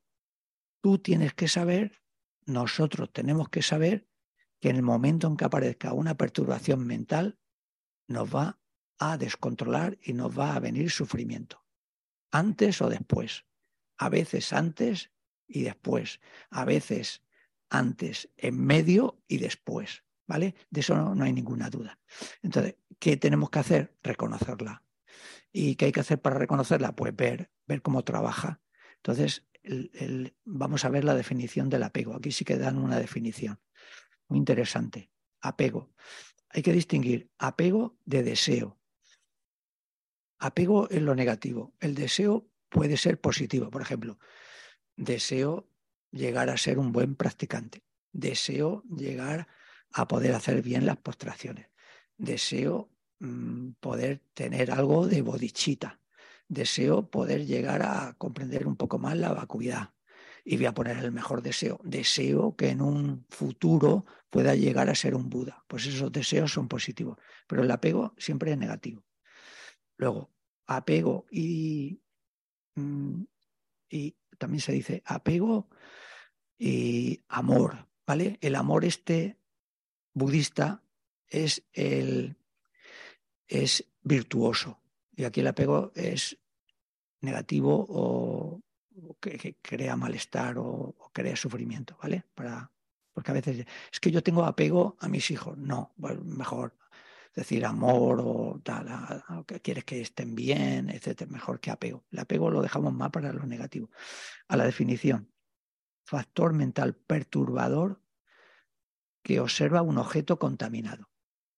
tú tienes que saber, nosotros tenemos que saber que en el momento en que aparezca una perturbación mental, nos va a descontrolar y nos va a venir sufrimiento, antes o después a veces antes y después, a veces antes, en medio y después, ¿vale? De eso no, hay ninguna duda. Entonces, ¿qué tenemos que hacer? Reconocerla. ¿Y qué hay que hacer para reconocerla? Pues ver, ver cómo trabaja. Entonces, vamos a ver la definición del apego. Aquí sí que dan una definición muy interesante. Apego. Hay que distinguir apego de deseo. Apego es lo negativo. El deseo puede ser positivo. Por ejemplo, deseo llegar a ser un buen practicante. Deseo llegar a poder hacer bien las postraciones. Deseo mm, poder tener algo de bodichita. Deseo poder llegar a comprender un poco más la vacuidad. Y voy a poner el mejor deseo. Deseo que en un futuro pueda llegar a ser un Buda. Pues esos deseos son positivos. Pero el apego siempre es negativo. Luego, apego y Mm, y también se dice apego y amor, ¿vale? El amor este budista es el es virtuoso y aquí el apego es negativo o que, crea malestar o, crea sufrimiento, ¿vale? Para, porque a veces es que yo tengo apego a mis hijos. No, mejor decir amor o tal, que quieres que estén bien, etcétera, mejor que apego. El apego lo dejamos más para lo negativo. A la definición, factor mental perturbador que observa un objeto contaminado.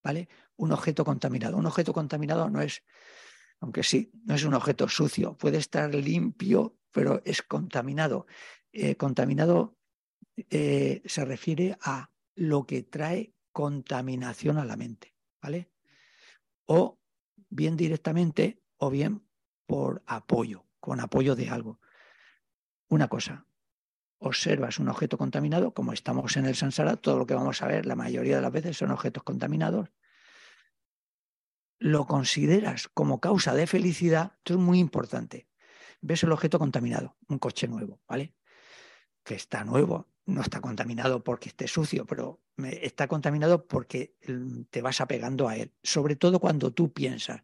¿Vale? Un objeto contaminado. Un objeto contaminado no es, aunque sí, no es un objeto sucio, puede estar limpio, pero es contaminado. Eh, contaminado eh, se refiere a lo que trae contaminación a la mente. ¿Vale? O bien directamente o bien por apoyo, con apoyo de algo. Una cosa, observas un objeto contaminado, como estamos en el Sansara, todo lo que vamos a ver la mayoría de las veces son objetos contaminados, lo consideras como causa de felicidad, esto es muy importante. Ves el objeto contaminado, un coche nuevo, ¿vale? Que está nuevo, no está contaminado porque esté sucio, pero está contaminado porque mm, te vas apegando a él. Sobre todo cuando tú piensas,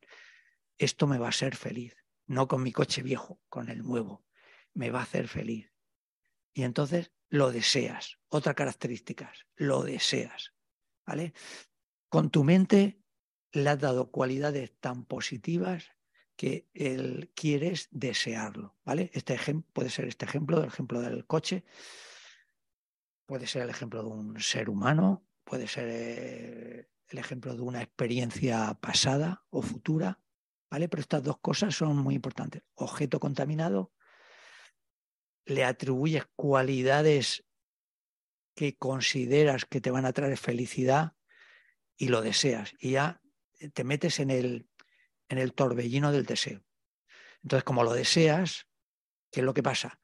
esto me va a ser feliz, no con mi coche viejo, con el nuevo, me va a hacer feliz. Y entonces lo deseas. Otra característica, lo deseas. ¿Vale? Con tu mente le has dado cualidades tan positivas que él quieres desearlo. ¿Vale? Este ejemplo puede ser este ejemplo, el ejemplo del coche, puede ser el ejemplo de un ser humano, puede ser eh, el ejemplo de una experiencia pasada o futura. ¿Vale? Pero estas dos cosas son muy importantes. Objeto contaminado le atribuyes cualidades que consideras que te van a traer felicidad y lo deseas y ya te metes en el, en el torbellino del deseo. Entonces, como lo deseas, ¿qué es lo que pasa?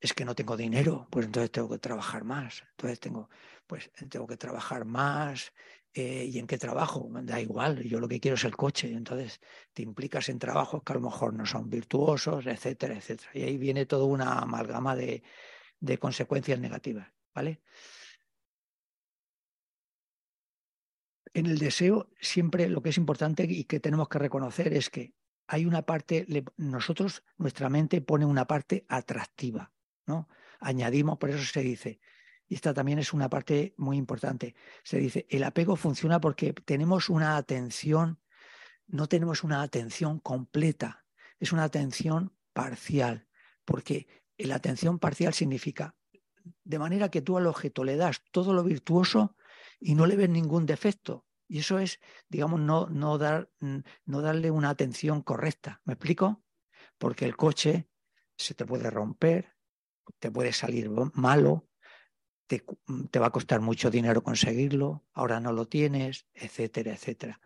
Es que no tengo dinero, pues entonces tengo que trabajar más. Entonces tengo, pues tengo que trabajar más, eh, ¿Y en qué trabajo? Da igual, yo lo que quiero es el coche. Entonces te implicas en trabajos que a lo mejor no son virtuosos, etcétera, etcétera. Y ahí viene toda una amalgama de, de consecuencias negativas. ¿Vale? En el deseo, siempre lo que es importante y que tenemos que reconocer es que hay una parte, nosotros, nuestra mente pone una parte atractiva, ¿no? Añadimos, por eso se dice, y esta también es una parte muy importante. Se dice, el apego funciona porque tenemos una atención, no tenemos una atención completa, es una atención parcial, porque la atención parcial significa, de manera que tú al objeto le das todo lo virtuoso y no le ves ningún defecto. Y eso es, digamos, no, no, dar, no darle una atención correcta. ¿Me explico? Porque el coche se te puede romper, te puede salir malo, Mm, te, va a costar mucho dinero conseguirlo, ahora no lo tienes, etcétera, etcétera.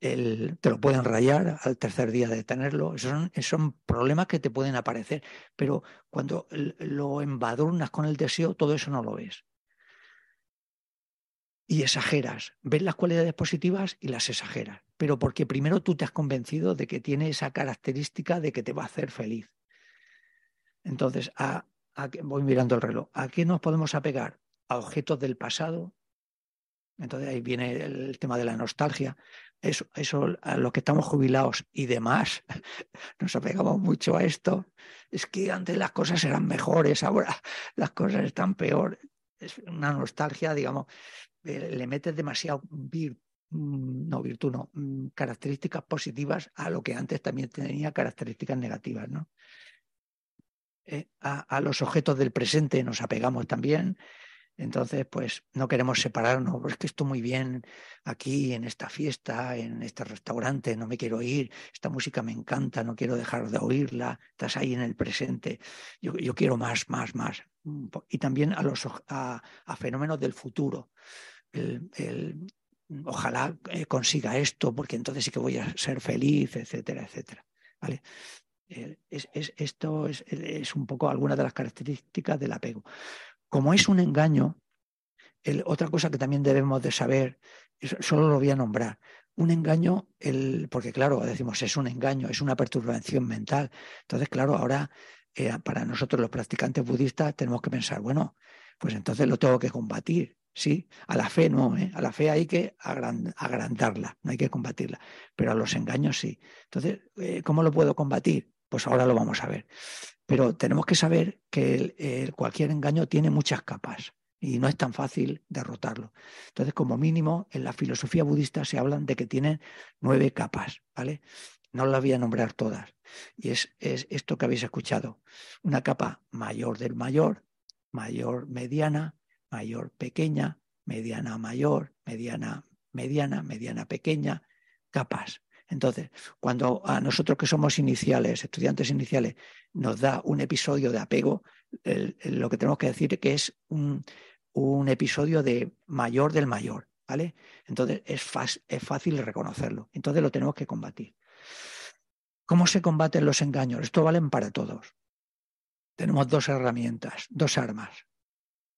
te lo pueden rayar al tercer día de tenerlo. Esos son, problemas que te pueden aparecer, pero cuando lo embadurnas con el deseo, todo eso no lo ves. Y exageras, ves las cualidades positivas y las exageras, pero porque primero tú te has convencido de que tiene esa característica de que te va a hacer feliz. Entonces, voy mirando el reloj, ¿a qué nos podemos apegar? a objetos del pasado. Entonces ahí viene el tema de la nostalgia. Eso, eso a los que estamos jubilados y demás, *laughs* nos apegamos mucho a esto. Es que antes las cosas eran mejores, ahora las cosas están peor. Es una nostalgia, digamos, le metes demasiado mm, no virtud, no, mm, características positivas a lo que antes también tenía características negativas, ¿no? Eh, a, a, los objetos del presente nos apegamos también, entonces, pues no queremos separarnos, es que estoy muy bien aquí en esta fiesta, en este restaurante, no me quiero ir, esta música me encanta, no quiero dejar de oírla, estás ahí en el presente, yo, quiero más, más, más. Y también a los a, fenómenos del futuro. El, ojalá eh, consiga esto, porque entonces sí que voy a ser feliz, etcétera, etcétera. ¿Vale? Es, esto es, es, un poco alguna de las características del apego. Como es un engaño, otra cosa que también debemos de saber, solo lo voy a nombrar, un engaño, porque claro, decimos es un engaño, es una perturbación mental. Entonces, claro, ahora eh, para nosotros los practicantes budistas tenemos que pensar, bueno, pues entonces lo tengo que combatir. Sí, a la fe no, ¿eh? a la fe hay que agrandarla, no hay que combatirla, pero a los engaños sí. Entonces, eh, ¿cómo lo puedo combatir? Pues ahora lo vamos a ver. Pero tenemos que saber que cualquier engaño tiene muchas capas y no es tan fácil derrotarlo. Entonces, como mínimo, en la filosofía budista se hablan de que tienen nueve capas, ¿vale? No las voy a nombrar todas. Y es, es esto que habéis escuchado. Una capa mayor del mayor, mayor mediana, mayor pequeña, mediana mayor, mediana mediana, mediana pequeña, capas. Entonces, cuando a nosotros que somos iniciales, estudiantes iniciales, nos da un episodio de apego, lo que tenemos que decir es que es un, episodio de mayor del mayor, ¿vale? Entonces es, es fácil reconocerlo. Entonces lo tenemos que combatir. ¿Cómo se combaten los engaños? Esto valen para todos. Tenemos dos herramientas, dos armas.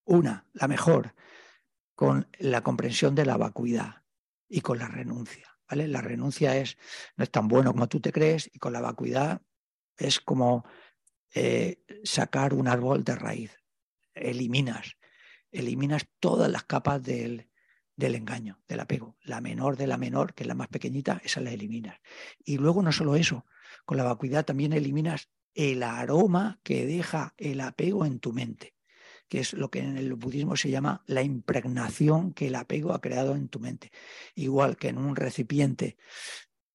Una, la mejor, con la comprensión de la vacuidad y con la renuncia. La renuncia es, no es tan bueno como tú te crees y con la vacuidad es como eh, sacar un árbol de raíz. Eliminas, eliminas todas las capas del, del engaño, del apego. La menor de la menor, que es la más pequeñita, esa la eliminas. Y luego no solo eso, con la vacuidad también eliminas el aroma que deja el apego en tu mente, que es lo que en el budismo se llama la impregnación que el apego ha creado en tu mente. Igual que en un recipiente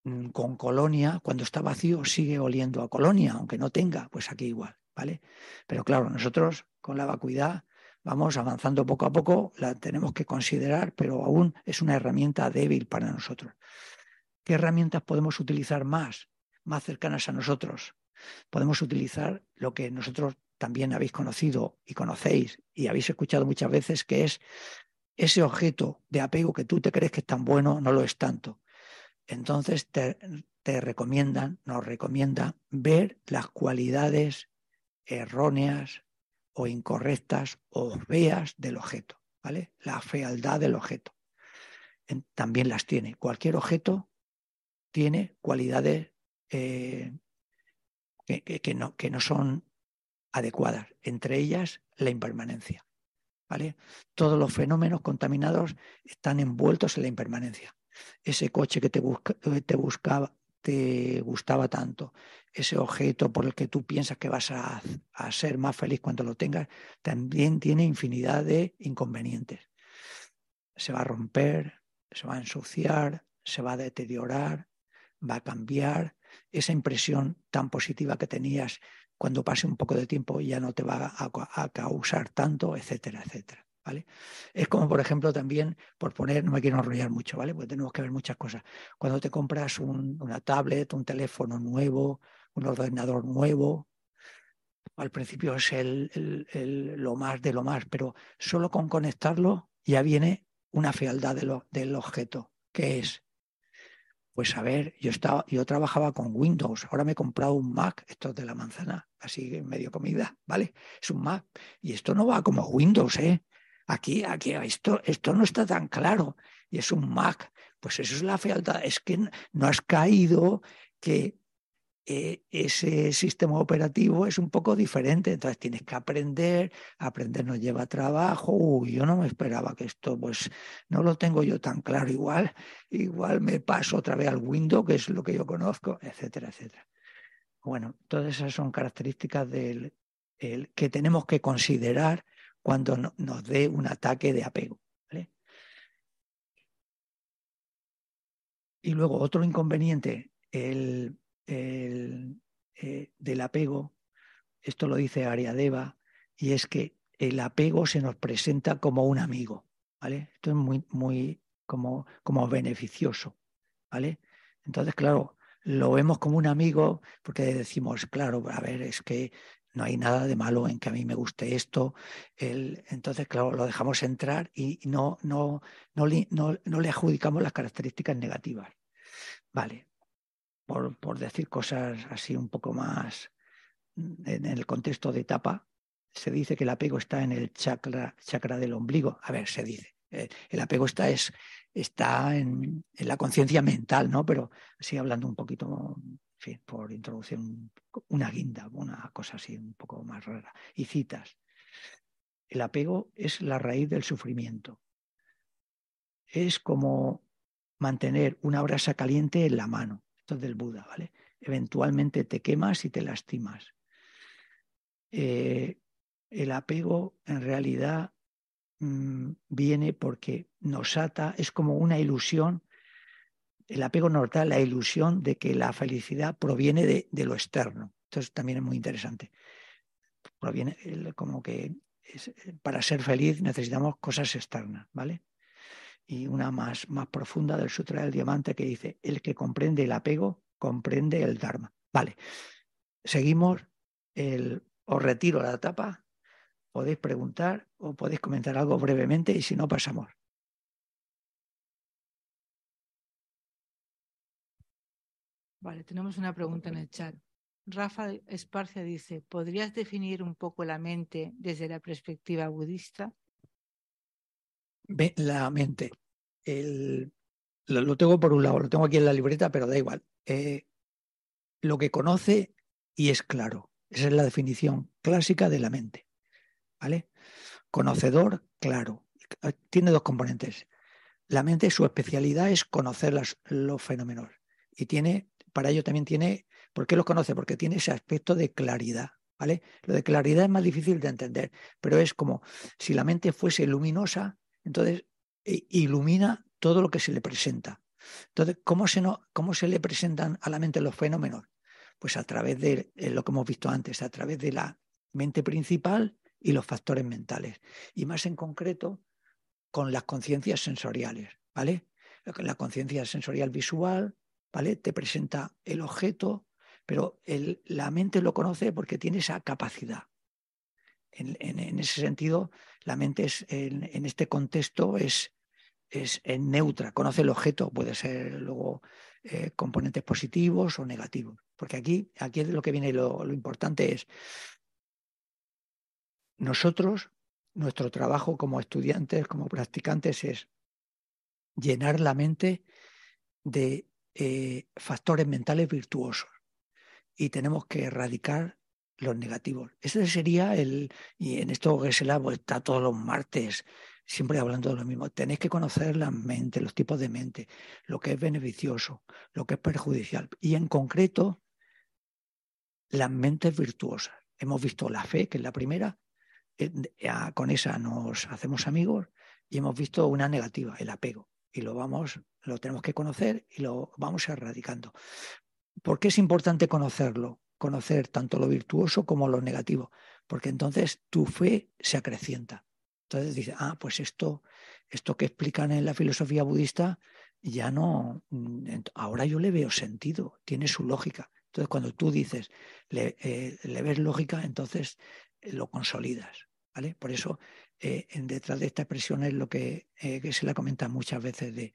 mm, con colonia, cuando está vacío sigue oliendo a colonia, aunque no tenga, pues aquí igual, ¿vale? Pero claro, nosotros con la vacuidad vamos avanzando poco a poco, la tenemos que considerar, pero aún es una herramienta débil para nosotros. ¿Qué herramientas podemos utilizar más, más cercanas a nosotros? Podemos utilizar lo que nosotros también habéis conocido y conocéis y habéis escuchado muchas veces, que es ese objeto de apego que tú te crees que es tan bueno, no lo es tanto. Entonces te, recomiendan, nos recomienda ver las cualidades erróneas, o incorrectas o feas del objeto, ¿vale? La fealdad del objeto. También las tiene. Cualquier objeto tiene cualidades eh, que, no, que no son adecuadas, entre ellas la impermanencia. ¿vale? Todos los fenómenos contaminados están envueltos en la impermanencia. Ese coche que te, te buscaba, te gustaba tanto, ese objeto por el que tú piensas que vas a, ser más feliz cuando lo tengas, también tiene infinidad de inconvenientes. Se va a romper, se va a ensuciar, se va a deteriorar, va a cambiar. Esa impresión tan positiva que tenías cuando pase un poco de tiempo ya no te va a causar tanto, etcétera, etcétera. Es como, por ejemplo, también, por poner, no me quiero enrollar mucho, ¿vale? Porque tenemos que ver muchas cosas. Cuando te compras una tablet, un teléfono nuevo, un ordenador nuevo, al principio es lo más de lo más, pero solo con conectarlo ya viene una fealdad del objeto, que es, pues a ver, yo, estaba, yo trabajaba con Windows, ahora me he comprado un Mac, esto es de la manzana, así medio comida, ¿vale? Es un Mac. Y esto no va como Windows, ¿eh? Aquí, aquí, esto, esto no está tan claro y es un Mac. Pues eso es la fealdad, es que no has caído que eh, ese sistema operativo es un poco diferente, entonces tienes que aprender, aprender nos lleva trabajo, yo no me esperaba que esto, pues no lo tengo yo tan claro igual, igual me paso otra vez al Windows, que es lo que yo conozco, etcétera, etcétera. Bueno, todas esas son características del el, que tenemos que considerar cuando nos dé un ataque de apego. Y luego otro inconveniente el, el, eh, del apego, esto lo dice Ariadeva, y es que el apego se nos presenta como un amigo. ¿vale? Esto es muy, muy como, como beneficioso. ¿vale? Entonces, claro, lo vemos como un amigo porque decimos, claro, a ver, es que no hay nada de malo en que a mí me guste esto. entonces, claro, lo dejamos entrar y no, no, no, no, le adjudicamos las características negativas. Vale, por, decir cosas así un poco más en el contexto de etapa, se dice que el apego está en el chakra, chakra del ombligo. A ver, se dice. Eh, el apego está, es, está en, en la conciencia mental, ¿no? Pero así hablando un poquito por introducir una guinda, una cosa así un poco más rara. Y citas. El apego es la raíz del sufrimiento. Es como mantener una brasa caliente en la mano. Esto es del Buda, ¿vale? Eventualmente te quemas y te lastimas. eh, el apego en realidad mm, viene porque nos ata, es como una ilusión. El apego nos da la ilusión de que la felicidad proviene de, de lo externo. Entonces también es muy interesante. Proviene como que para ser feliz necesitamos cosas externas, ¿vale? Y una más, más profunda del Sutra del Diamante que dice, el que comprende el apego, comprende el Dharma. Vale, seguimos, el, os retiro la tapa, podéis preguntar o podéis comentar algo brevemente y si no pasamos.
Vale, tenemos una pregunta en el chat. Rafa Esparcia dice, ¿podrías definir un poco la mente desde la perspectiva budista?
La mente. lo, tengo por un lado, lo tengo aquí en la libreta, pero da igual. Eh, lo que conoce y es claro. Esa es la definición clásica de la mente. ¿Vale? Conocedor, claro. Tiene dos componentes. La mente, su especialidad es conocer los fenómenos. Y tiene, para ello también tiene ¿Por qué los conoce? Porque tiene ese aspecto de claridad. ¿vale? Lo de claridad es más difícil de entender, pero es como si la mente fuese luminosa, entonces ilumina todo lo que se le presenta. Entonces, ¿cómo se, no, cómo se le presentan a la mente los fenómenos? Pues a través de eh, lo que hemos visto antes, a través de la mente principal y los factores mentales. Y más en concreto, con las conciencias sensoriales, ¿vale? La conciencia sensorial visual, ¿vale? Te presenta el objeto, pero la mente lo conoce porque tiene esa capacidad. En, ese sentido, la mente es, en, este contexto es, es, neutra, conoce el objeto, puede ser luego eh, componentes positivos o negativos. Porque aquí, aquí lo que viene lo, lo importante es nosotros, nuestro trabajo como estudiantes, como practicantes, es llenar la mente de eh, factores mentales virtuosos y tenemos que erradicar los negativos. Ese sería el, y en esto Gesela pues, está todos los martes, siempre hablando de lo mismo. Tenéis que conocer la mente, los tipos de mente, lo que es beneficioso, lo que es perjudicial. Y en concreto, las mentes virtuosas. Hemos visto la fe, que es la primera, eh, con esa nos hacemos amigos, y hemos visto una negativa, el apego. Y lo vamos, lo tenemos que conocer y lo vamos erradicando. ¿Por qué es importante conocerlo? Conocer tanto lo virtuoso como lo negativo, porque entonces tu fe se acrecienta. Entonces dice, ah, pues esto, esto que explican en la filosofía budista, ya no, mm, ahora yo le veo sentido, tiene su lógica. Entonces cuando tú dices, le, eh, ves lógica, entonces eh, lo consolidas. ¿vale? Por eso, eh, en detrás de esta expresión es lo que, que se la comenta muchas veces de,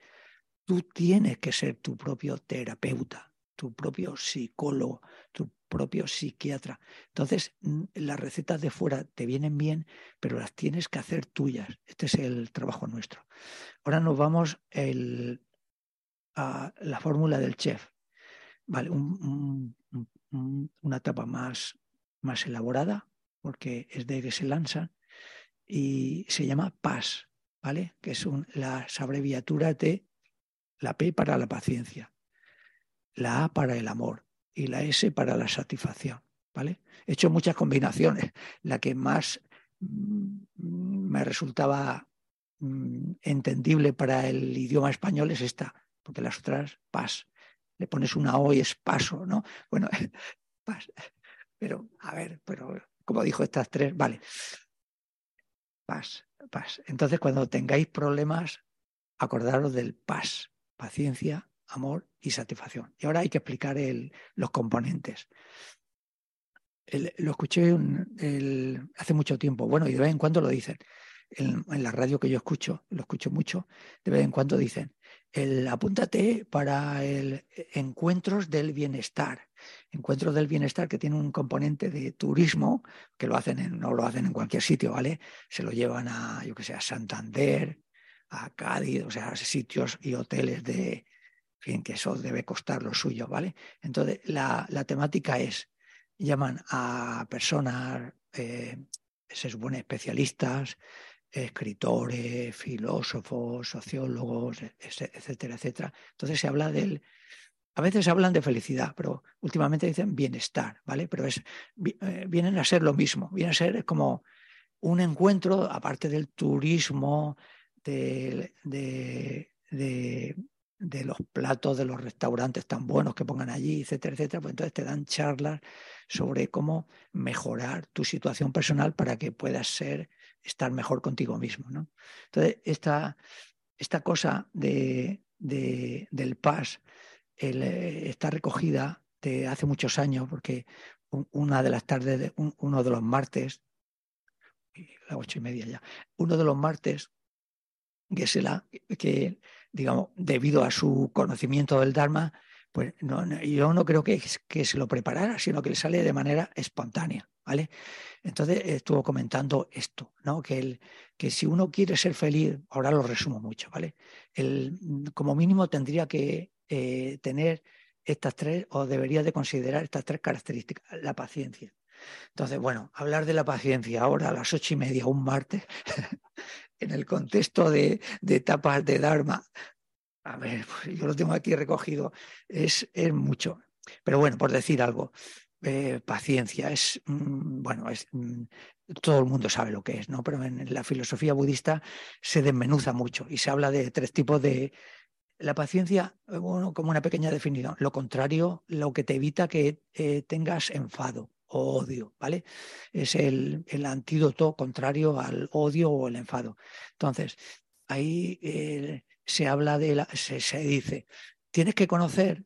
tú tienes que ser tu propio terapeuta tu propio psicólogo, tu propio psiquiatra. Entonces, las recetas de fuera te vienen bien, pero las tienes que hacer tuyas. Este es el trabajo nuestro. Ahora nos vamos a la fórmula del chef. Vale, una etapa más, más elaborada, porque es de que se lanza, y se llama PAS, ¿vale? Que es las abreviaturas de la P para la paciencia la A para el amor y la S para la satisfacción. ¿vale? He hecho muchas combinaciones. La que más mm, me resultaba mm, entendible para el idioma español es esta, porque las otras, pas. Le pones una O y es paso, ¿no? Bueno, *laughs* pas. Pero, a ver, pero como dijo estas tres, vale. Paz, paz. Entonces, cuando tengáis problemas, acordaros del paz, paciencia, amor y satisfacción. Y ahora hay que explicar los componentes. lo escuché hace mucho tiempo, bueno, y de vez en cuando lo dicen. En, la radio que yo escucho, lo escucho mucho, de vez en cuando dicen, el, apúntate para el encuentros del bienestar. Encuentros del bienestar que tiene un componente de turismo, que lo hacen en, no lo hacen en cualquier sitio, ¿vale? Se lo llevan a, yo que sé, a Santander, a Cádiz, o sea, sitios y hoteles de, fin, que eso debe costar lo suyo, ¿vale? Entonces, la, temática es, llaman a personas, eh, se supone especialistas, escritores, filósofos, sociólogos, etcétera, etcétera. Entonces se habla del, A veces hablan de felicidad, pero últimamente dicen bienestar, ¿vale? Pero es, eh, vienen a ser lo mismo, vienen a ser como un encuentro, aparte del turismo, de, de, los platos de los restaurantes tan buenos que pongan allí, etcétera, etcétera, pues entonces te dan charlas sobre cómo mejorar tu situación personal para que puedas ser, estar mejor contigo mismo. ¿no? Entonces, esta, esta cosa de, del PAS eh, está recogida de hace muchos años, porque una de las tardes, uno de los martes, las ocho y media ya, uno de los martes, que, se la, que digamos, debido a su conocimiento del Dharma, pues no, yo no creo que, que, se lo preparara, sino que le sale de manera espontánea, ¿vale? Entonces estuvo comentando esto, ¿no? Que, el, que si uno quiere ser feliz, ahora lo resumo mucho, ¿vale? El, como mínimo tendría que eh, tener estas tres, o debería de considerar estas tres características. La paciencia. Entonces, bueno, hablar de la paciencia ahora a las ocho y media, un martes, *laughs* en el contexto de, etapas de Dharma, a ver, pues yo lo tengo aquí recogido, es, es mucho. Pero bueno, por decir algo, eh, paciencia es, mm, bueno, es, mm, todo el mundo sabe lo que es, ¿no? Pero en la filosofía budista se desmenuza mucho y se habla de tres tipos de... La paciencia, bueno, como una pequeña definición, lo contrario, lo que te evita que eh, tengas enfado, odio, ¿vale? Es el, el, antídoto contrario al odio o el enfado. Entonces, ahí eh, se habla de, la, se, se dice, tienes que conocer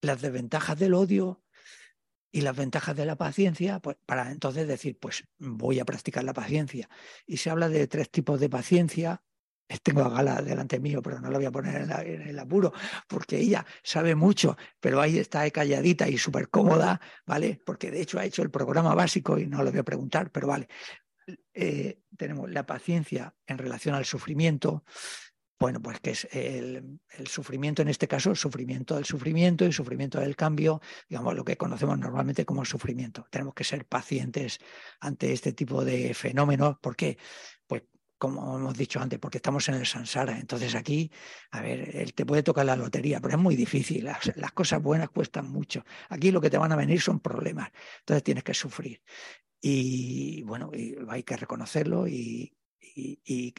las desventajas del odio y las ventajas de la paciencia, pues para entonces decir, pues voy a practicar la paciencia. Y se habla de tres tipos de paciencia, tengo a Gala delante mío, pero no la voy a poner en, el apuro, porque ella sabe mucho, pero ahí está calladita y súper cómoda, ¿vale? Porque de hecho ha hecho el programa básico y no lo voy a preguntar, pero vale. Eh, tenemos la paciencia en relación al sufrimiento, bueno, pues que es el, el, sufrimiento, en este caso, sufrimiento del sufrimiento y sufrimiento del cambio, digamos, lo que conocemos normalmente como sufrimiento. Tenemos que ser pacientes ante este tipo de fenómenos. ¿Por qué? Como hemos dicho antes, porque estamos en el Sansara. Entonces aquí, a ver, él te puede tocar la lotería, pero es muy difícil. Las, cosas buenas cuestan mucho. Aquí lo que te van a venir son problemas. Entonces tienes que sufrir. Y bueno, hay que reconocerlo y, y,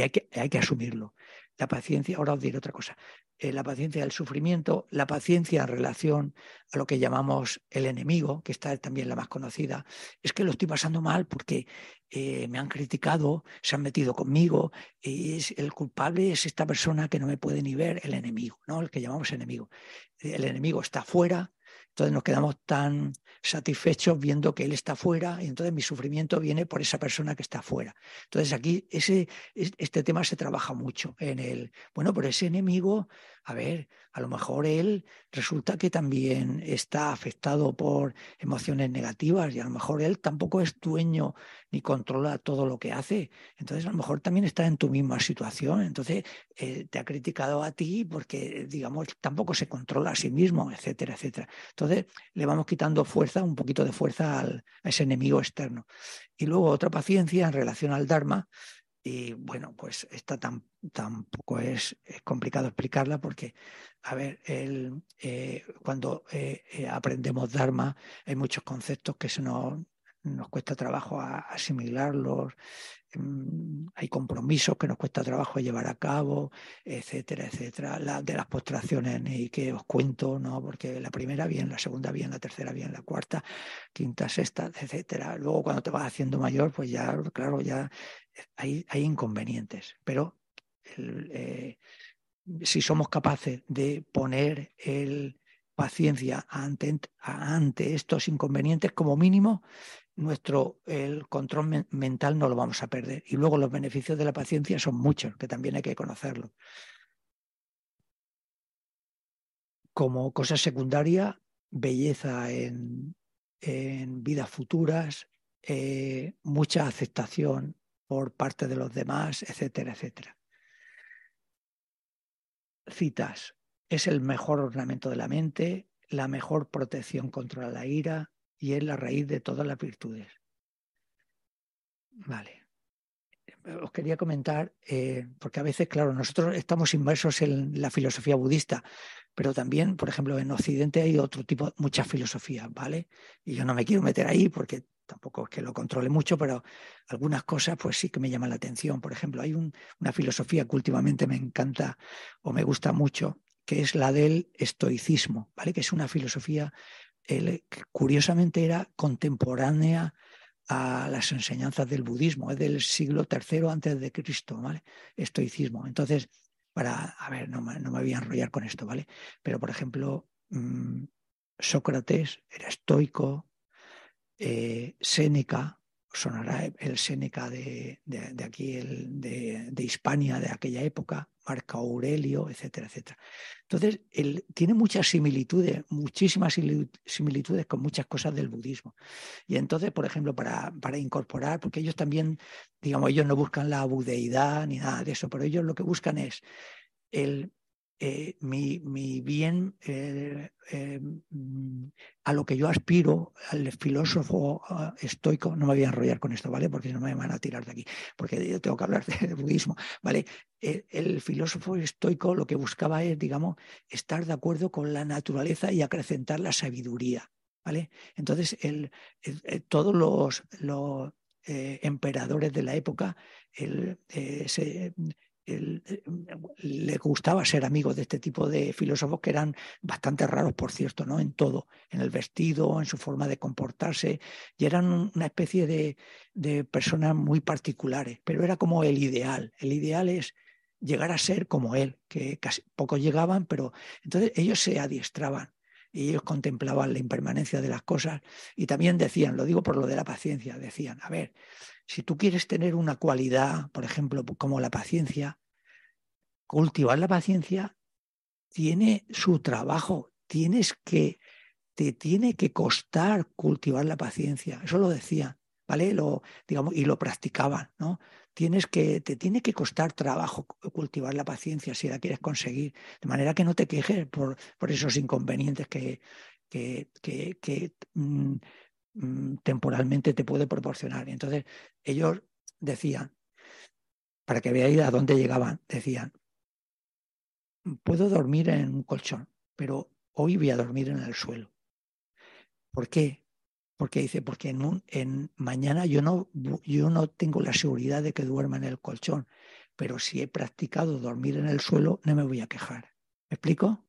hay, que, hay que asumirlo. La paciencia, ahora os diré otra cosa. Eh, la paciencia del sufrimiento, la paciencia en relación a lo que llamamos el enemigo, que está también la más conocida, es que lo estoy pasando mal porque eh, me han criticado, se han metido conmigo, y es, el culpable es esta persona que no me puede ni ver, el enemigo, ¿no? el que llamamos enemigo. El enemigo está fuera, entonces nos quedamos tan satisfechos viendo que él está fuera y entonces mi sufrimiento viene por esa persona que está fuera. Entonces aquí ese, este tema se trabaja mucho en el, bueno, por ese enemigo, a ver, a lo mejor él resulta que también está afectado por emociones negativas y a lo mejor él tampoco es dueño ni controla todo lo que hace. Entonces a lo mejor también está en tu misma situación. Entonces eh, te ha criticado a ti porque, digamos, tampoco se controla a sí mismo, etcétera, etcétera. Entonces le vamos quitando fuerza, un poquito de fuerza al, a ese enemigo externo. Y luego otra paciencia en relación al Dharma, y bueno, pues esta tampoco es, complicado explicarla porque, a ver, el, eh, cuando eh, eh, aprendemos Dharma hay muchos conceptos que se nos, nos cuesta trabajo asimilarlos, mm, hay compromisos que nos cuesta trabajo llevar a cabo, etcétera, etcétera. La, de las postraciones y que os cuento, ¿no? Porque la primera bien, la segunda bien, la tercera bien, la cuarta, quinta, sexta, etcétera. Luego cuando te vas haciendo mayor, pues ya, claro, ya hay, hay inconvenientes, pero eh, si somos capaces de poner el paciencia ante, ante estos inconvenientes, como mínimo, nuestro el control mental no lo vamos a perder. Y luego los beneficios de la paciencia son muchos, que también hay que conocerlo. Como cosa secundaria, belleza en, en vidas futuras, eh, mucha aceptación por parte de los demás, etcétera, etcétera. Citas. Es el mejor ornamento de la mente, la mejor protección contra la ira y es la raíz de todas las virtudes. Vale. os quería comentar, eh, porque a veces, claro, nosotros estamos inmersos en la filosofía budista, pero también, por ejemplo, en Occidente hay otro tipo, muchas filosofías, ¿vale? Y yo no me quiero meter ahí porque tampoco es que lo controle mucho, pero algunas cosas pues sí que me llaman la atención. Por ejemplo, hay una filosofía que últimamente me encanta o me gusta mucho, que es la del estoicismo, ¿vale? Que es una filosofía que curiosamente era contemporánea a las enseñanzas del budismo, es del siglo III antes de Cristo, ¿vale? Estoicismo. Entonces, para, a ver, no me, voy a enrollar con esto, ¿vale? Pero, por ejemplo, mm, Sócrates era estoico, eh, Séneca, sonará el Séneca de, aquí, de, de, Hispania de aquella época, Marco Aurelio, etcétera, etcétera. Entonces, él tiene muchas similitudes, muchísimas similitudes con muchas cosas del budismo. Y entonces, por ejemplo, para, para incorporar, porque ellos también, digamos, ellos no buscan la budeidad ni nada de eso, pero ellos lo que buscan es el eh, mi, bien eh, eh, mm, a lo que yo aspiro, al filósofo ah, estoico, no me voy a enrollar con esto, ¿vale? Porque no me van a tirar de aquí, porque yo tengo que hablar de, budismo, ¿vale? El, filósofo estoico lo que buscaba es, digamos, estar de acuerdo con la naturaleza y acrecentar la sabiduría, ¿vale? Entonces, el, todos los, los emperadores de la época se eh, le gustaba ser amigo de este tipo de filósofos que eran bastante raros, por cierto, ¿no? En todo, en el vestido, en su forma de comportarse, y eran una especie de, de personas muy particulares, pero era como el ideal. El ideal es llegar a ser como él, que casi pocos llegaban, pero entonces ellos se adiestraban y ellos contemplaban la impermanencia de las cosas y también decían, lo digo por lo de la paciencia, decían, a ver, si tú quieres tener una cualidad, por ejemplo, como la paciencia, cultivar la paciencia tiene su trabajo, tienes que, te tiene que costar cultivar la paciencia, eso lo decían, ¿vale? Lo, digamos, y lo practicaban, ¿no? Tienes que, te tiene que costar trabajo cultivar la paciencia si la quieres conseguir, de manera que no te quejes por, por esos inconvenientes que, que, que, mm, Mm, temporalmente te puede proporcionar. Entonces, ellos decían, para que veáis a dónde llegaban, decían, puedo dormir en un colchón, pero hoy voy a dormir en el suelo. ¿Por qué? Porque dice, porque en, en mañana yo no, yo no tengo la seguridad de que duerma en el colchón, pero si he practicado dormir en el suelo, no me voy a quejar. ¿Me explico?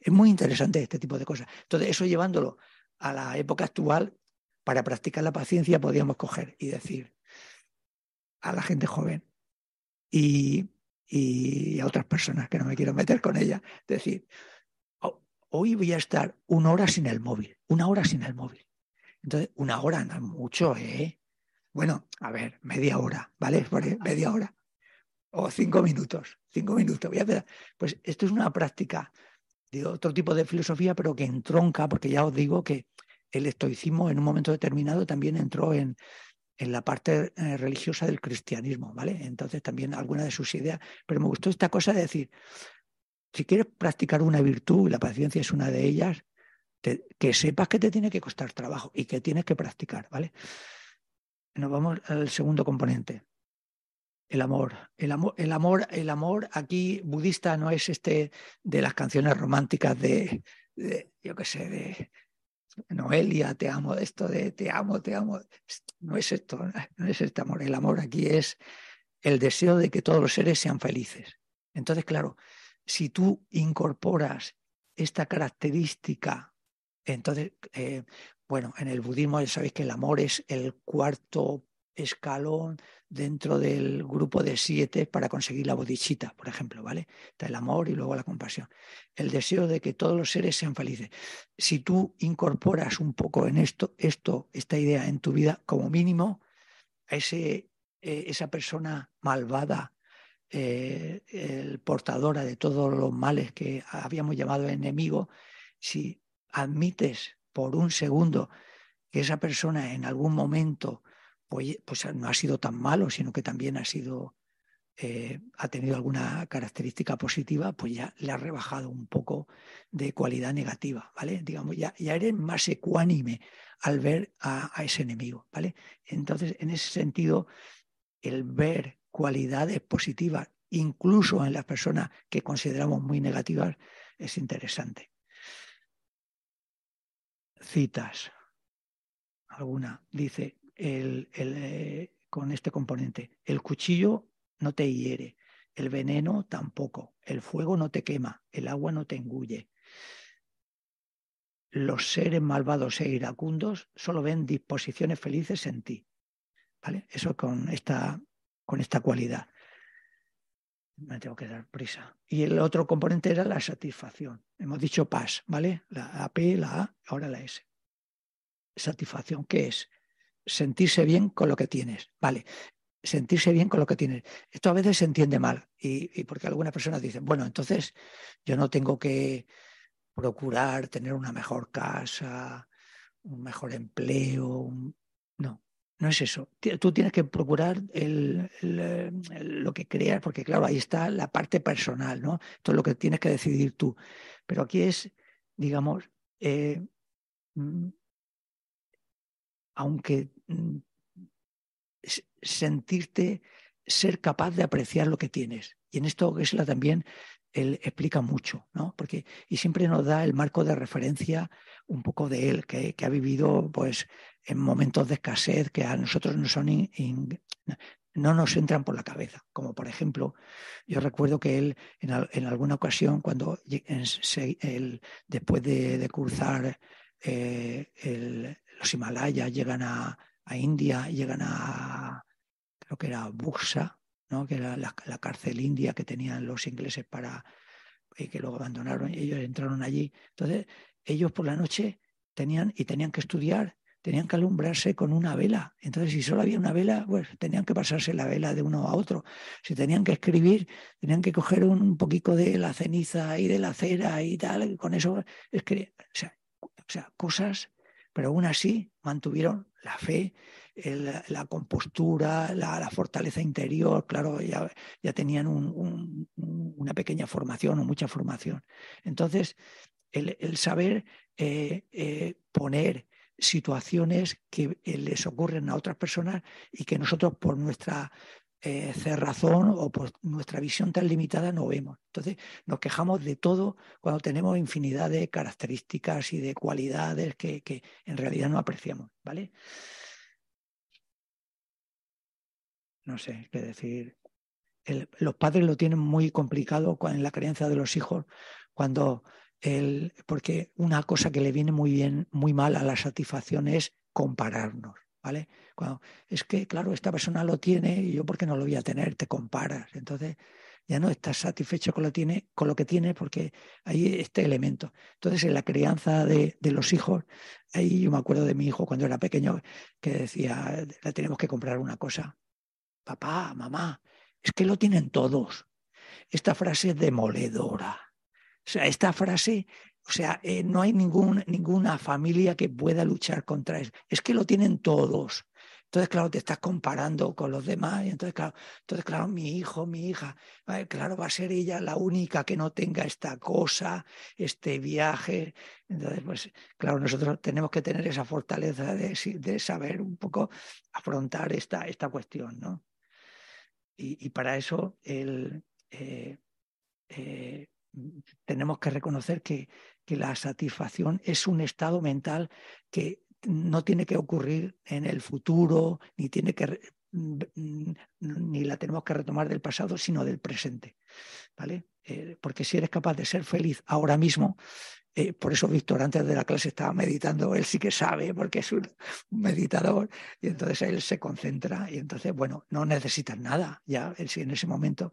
Es muy interesante este tipo de cosas. Entonces, eso llevándolo a la época actual, para practicar la paciencia podíamos coger y decir a la gente joven y, a otras personas que no me quiero meter con ella, decir, oh, hoy voy a estar una hora sin el móvil, una hora sin el móvil. Entonces, una hora no es mucho, ¿eh? Bueno, a ver, media hora, ¿vale? Media hora. O cinco minutos, cinco minutos. Voy a pues esto es una práctica de otro tipo de filosofía, pero que entronca, porque ya os digo que el estoicismo en un momento determinado también entró en, en la parte eh, religiosa del cristianismo, ¿vale? Entonces también alguna de sus ideas, pero me gustó esta cosa de decir, si quieres practicar una virtud, y la paciencia es una de ellas, que sepas que te tiene que costar trabajo y que tienes que practicar, ¿vale? Nos vamos al segundo componente. El amor. El amor, el amor, el amor aquí budista no es este de las canciones románticas de, de yo qué sé, de Noelia, te amo, esto de te amo, te amo. No es esto, no es este amor. El amor aquí es el deseo de que todos los seres sean felices. Entonces, claro, si tú incorporas esta característica, entonces, eh, bueno, en el budismo ya sabéis que el amor es el cuarto escalón dentro del grupo de siete para conseguir la bodhisattva, por ejemplo, ¿vale? Está el amor y luego la compasión. El deseo de que todos los seres sean felices. Si tú incorporas un poco en esto, esto, esta idea en tu vida, como mínimo, a ese, eh, esa persona malvada, eh, el portadora de todos los males que habíamos llamado enemigo, si admites por un segundo que esa persona en algún momento pues, no ha sido tan malo, sino que también ha sido, eh, ha tenido alguna característica positiva, pues ya le ha rebajado un poco de cualidad negativa, ¿vale? Digamos, ya, eres más ecuánime al ver a, ese enemigo, ¿vale? Entonces, en ese sentido, el ver cualidades positivas, incluso en las personas que consideramos muy negativas, es interesante. Citas. Alguna dice el, eh, con este componente, el cuchillo no te hiere, el veneno tampoco, el fuego no te quema, el agua no te engulle. Los seres malvados e iracundos solo ven disposiciones felices en ti. ¿Vale? Eso con esta, con esta cualidad. Me tengo que dar prisa. Y el otro componente era la satisfacción. Hemos dicho paz, ¿vale? La P, la A, ahora la S. Satisfacción, ¿qué es? Sentirse bien con lo que tienes. Vale, sentirse bien con lo que tienes. Esto a veces se entiende mal y, porque algunas personas dicen, bueno, entonces yo no tengo que procurar tener una mejor casa, un mejor empleo. No, no es eso. Tú tienes que procurar lo que creas, porque claro, ahí está la parte personal, ¿no? Esto es lo que tienes que decidir tú. Pero aquí es, digamos, eh, mm, aunque sentirte ser capaz de apreciar lo que tienes. Y en esto Gesla también él explica mucho, ¿no? Porque, y siempre nos da el marco de referencia un poco de él, que, ha vivido pues, en momentos de escasez que a nosotros no, son no nos entran por la cabeza. Como por ejemplo, yo recuerdo que él en, alguna ocasión, cuando después de, cruzar eh, los Himalayas, llegan a, a India, llegan a, creo que era Buxa, ¿no? que era la, cárcel india que tenían los ingleses para y que luego abandonaron, y ellos entraron allí. Entonces, ellos por la noche tenían y tenían que estudiar, tenían que alumbrarse con una vela. Entonces, si solo había una vela, pues tenían que pasarse la vela de uno a otro. Si tenían que escribir, tenían que coger un poquito de la ceniza y de la cera y tal, con eso escribir. o sea, cosas, pero aún así mantuvieron la fe, la compostura, la, fortaleza interior, claro, ya, ya tenían una pequeña formación o mucha formación. Entonces, el, saber eh, eh, poner situaciones que eh, les ocurren a otras personas y que nosotros por nuestra cerrazón o por nuestra visión tan limitada no vemos. Entonces nos quejamos de todo cuando tenemos infinidad de características y de cualidades que, que en realidad no apreciamos. ¿vale? no sé qué decir. los padres lo tienen muy complicado en la creencia de los hijos cuando el, porque una cosa que le viene muy bien, muy mal a la satisfacción es compararnos, ¿vale? Es que, claro, esta persona lo tiene y yo porque no lo voy a tener, te comparas. Entonces, ya no estás satisfecho con lo, tiene, con lo que tiene porque hay este elemento. Entonces, en la crianza de, de, los hijos, ahí yo me acuerdo de mi hijo cuando era pequeño que decía, le tenemos que comprar una cosa papá, mamá, es que lo tienen todos. Esta frase es demoledora. O sea, esta frase, o sea, eh, no hay ningún, ninguna familia que pueda luchar contra eso. Es que lo tienen todos. Entonces, claro, te estás comparando con los demás. Entonces, claro, entonces, claro, mi hijo, mi hija, claro, va a ser ella la única que no tenga esta cosa, este viaje. Entonces, pues, claro, nosotros tenemos que tener esa fortaleza de, saber un poco afrontar esta, esta cuestión, ¿no? Y, para eso eh, eh, tenemos que reconocer que, la satisfacción es un estado mental que no tiene que ocurrir en el futuro, ni tiene que mm, ni la tenemos que retomar del pasado, sino del presente. ¿vale? Eh, porque si eres capaz de ser feliz ahora mismo, eh, por eso Víctor antes de la clase estaba meditando, él sí que sabe porque es un, meditador y entonces él se concentra y entonces, bueno, no necesitas nada, ya si en ese momento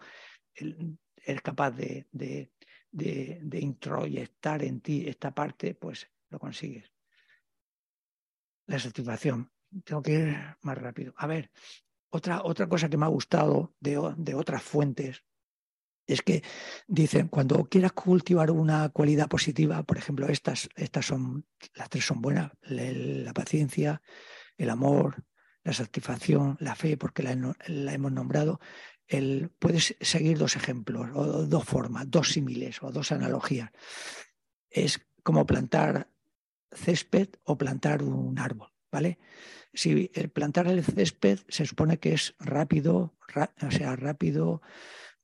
él, es capaz de, de, introyectar en ti esta parte, pues lo consigues. La satisfacción. Tengo que ir más rápido. A ver, otra, otra cosa que me ha gustado de, de otras fuentes es que dicen, cuando quieras cultivar una cualidad positiva, por ejemplo, estas, estas son, las tres son buenas, la, paciencia, el amor, la satisfacción, la fe, porque la, hemos nombrado, el, puedes seguir dos ejemplos, o dos formas, dos símiles o dos analogías. Es como plantar césped o plantar un árbol, ¿vale? si el plantar el césped se supone que es rápido, o sea, rápido,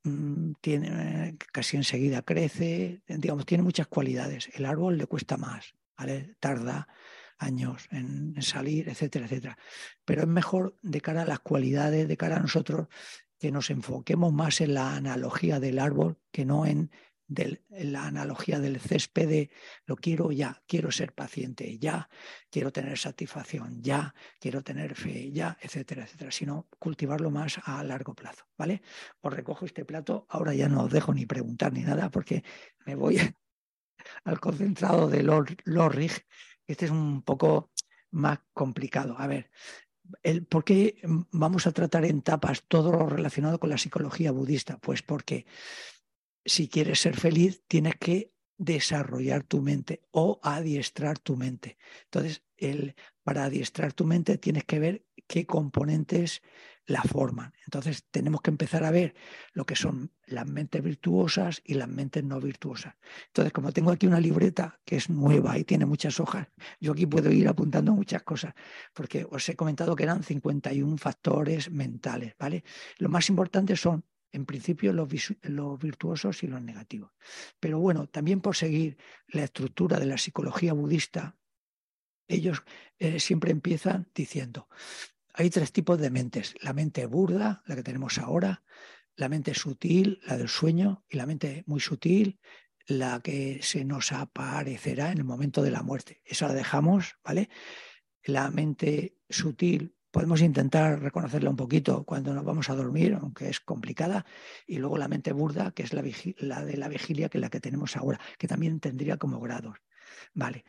mm, tiene, casi enseguida crece, digamos, tiene muchas cualidades. El árbol le cuesta más, ¿vale? Tarda años en, salir, etcétera, etcétera. Pero es mejor de cara a las cualidades, de cara a nosotros, que nos enfoquemos más en la analogía del árbol que no en la analogía del césped de lo quiero ya, quiero ser paciente ya, quiero tener satisfacción ya, quiero tener fe ya, etcétera, etcétera, sino cultivarlo más a largo plazo, ¿vale? Os recojo este plato, ahora ya no os dejo ni preguntar ni nada porque me voy *laughs* al concentrado de Lorrig, este es un poco más complicado. A ver, ¿por qué vamos a tratar en tapas todo lo relacionado con la psicología budista? Pues porque si quieres ser feliz, tienes que desarrollar tu mente o adiestrar tu mente. Entonces, para adiestrar tu mente tienes que ver qué componentes la forman. Entonces, tenemos que empezar a ver lo que son las mentes virtuosas y las mentes no virtuosas. Entonces, como tengo aquí una libreta que es nueva y tiene muchas hojas, yo aquí puedo ir apuntando muchas cosas, porque os he comentado que eran 51 factores mentales, ¿vale? Lo más importante son en principio los, virtuosos y los negativos. Pero bueno, también por seguir la estructura de la psicología budista, ellos eh, siempre empiezan diciendo, hay tres tipos de mentes, la mente burda, la que tenemos ahora, la mente sutil, la del sueño, y la mente muy sutil, la que se nos aparecerá en el momento de la muerte. Esa la dejamos, ¿vale? La mente sutil podemos intentar reconocerla un poquito cuando nos vamos a dormir, aunque es complicada, y luego la mente burda, que es la, de la vigilia, que es la que tenemos ahora, que también tendría como grados. Vale.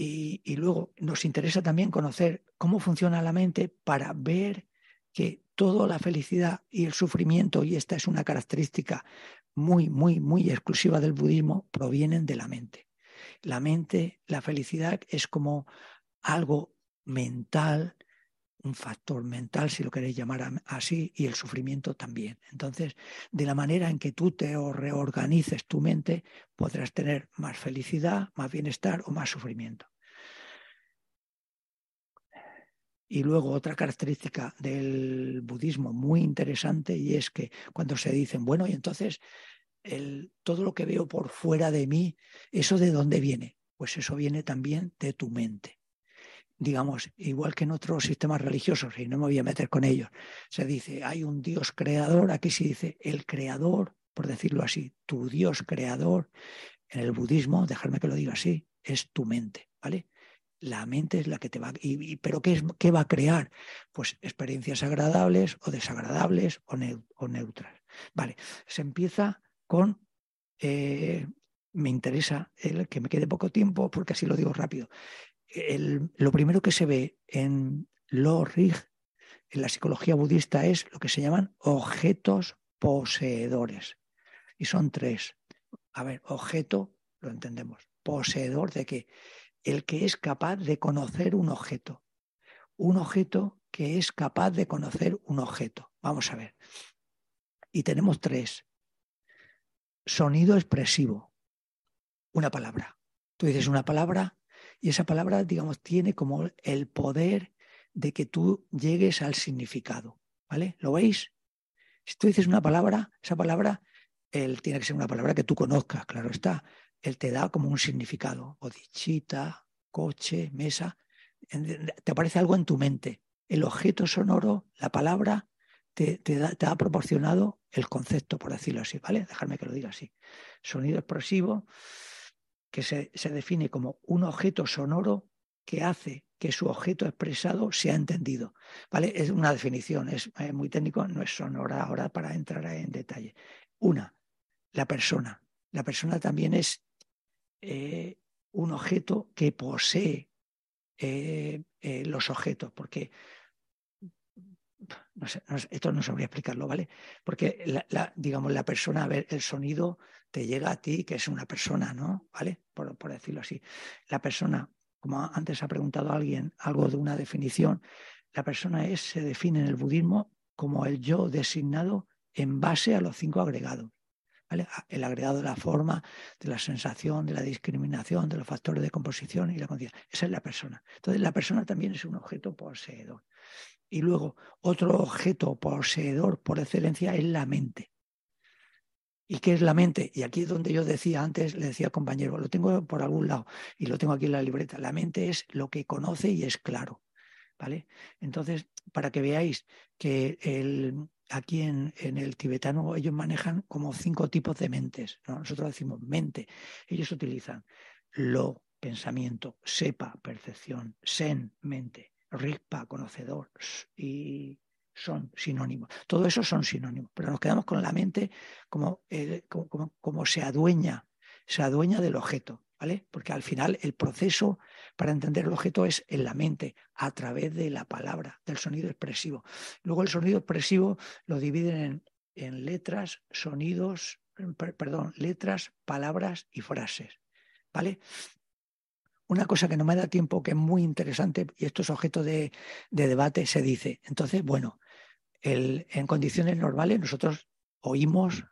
Y luego nos interesa también conocer cómo funciona la mente para ver que toda la felicidad y el sufrimiento, y esta es una característica muy, muy, muy exclusiva del budismo, provienen de la mente. La mente, la felicidad es como algo mental, un factor mental, si lo queréis llamar así, y el sufrimiento también. Entonces, de la manera en que tú te reorganices tu mente, podrás tener más felicidad, más bienestar o más sufrimiento. Y luego otra característica del budismo muy interesante y es que cuando se dicen, bueno, y entonces el, todo lo que veo por fuera de mí, ¿eso de dónde viene? Pues eso viene también de tu mente digamos, igual que en otros sistemas religiosos, y no me voy a meter con ellos, se dice, hay un Dios creador, aquí se dice el creador, por decirlo así, tu Dios creador, en el budismo, dejarme que lo diga así, es tu mente, ¿vale? La mente es la que te va, y, pero ¿qué, es, ¿qué va a crear? Pues experiencias agradables o desagradables o, neutras. Vale, se empieza con eh, me interesa el que me quede poco tiempo porque así lo digo rápido lo primero que se ve en lo rig, en la psicología budista, es lo que se llaman objetos poseedores. Y son tres. A ver, objeto, lo entendemos. Poseedor de qué? El que es capaz de conocer un objeto. Un objeto que es capaz de conocer un objeto. Vamos a ver. Y tenemos tres. Sonido expresivo. Una palabra. Tú dices una palabra y esa palabra, digamos, tiene como el poder de que tú llegues al significado. ¿Vale? ¿Lo veis? Si tú dices una palabra, esa palabra él tiene que ser una palabra que tú conozcas, claro está. Él te da como un significado. Odichita, coche, mesa. Te aparece algo en tu mente. El objeto sonoro, la palabra, te, te, te ha proporcionado el concepto, por decirlo así, ¿vale? Dejarme que lo diga así. Sonido expresivo, que se, define como un objeto sonoro que hace que su objeto expresado sea entendido. ¿Vale? Es una definición, es muy técnico, no es sonora ahora para entrar en detalle. Una, la persona. La persona también es eh, un objeto que posee eh, eh, los objetos, porque esto no sabría explicarlo, ¿vale? Porque, la, digamos, la persona, a ver, el sonido te llega a ti, que es una persona, ¿no? ¿Vale? Por, por decirlo así. La persona, como antes ha preguntado alguien algo de una definición, la persona es, se define en el budismo como el yo designado en base a los cinco agregados. El agregado de la forma, de la sensación, de la discriminación, de los factores de composición y la conciencia. Esa es la persona. Entonces, la persona también es un objeto poseedor. Y luego, otro objeto poseedor por excelencia es la mente. ¿Y qué es la mente? Y aquí es donde yo decía antes, le decía al compañero, lo tengo por algún lado y lo tengo aquí en la libreta. La mente es lo que conoce y es claro. ¿Vale? Entonces, para que veáis que el, aquí en, el tibetano ellos manejan como cinco tipos de mentes. Nosotros decimos mente. Ellos utilizan lo, pensamiento, sepa, percepción, sen, mente, rigpa, conocedor y son sinónimos. Todo eso son sinónimos, pero nos quedamos con la mente como, como, como, se adueña, se adueña del objeto. ¿Vale? Porque al final el proceso para entender el objeto es en la mente, a través de la palabra, del sonido expresivo. Luego el sonido expresivo lo dividen en, en letras, sonidos, perdón, letras, palabras y frases. ¿Vale? Una cosa que no me da tiempo, que es muy interesante, y esto es objeto de, de debate, se dice. Entonces, bueno, en condiciones normales nosotros oímos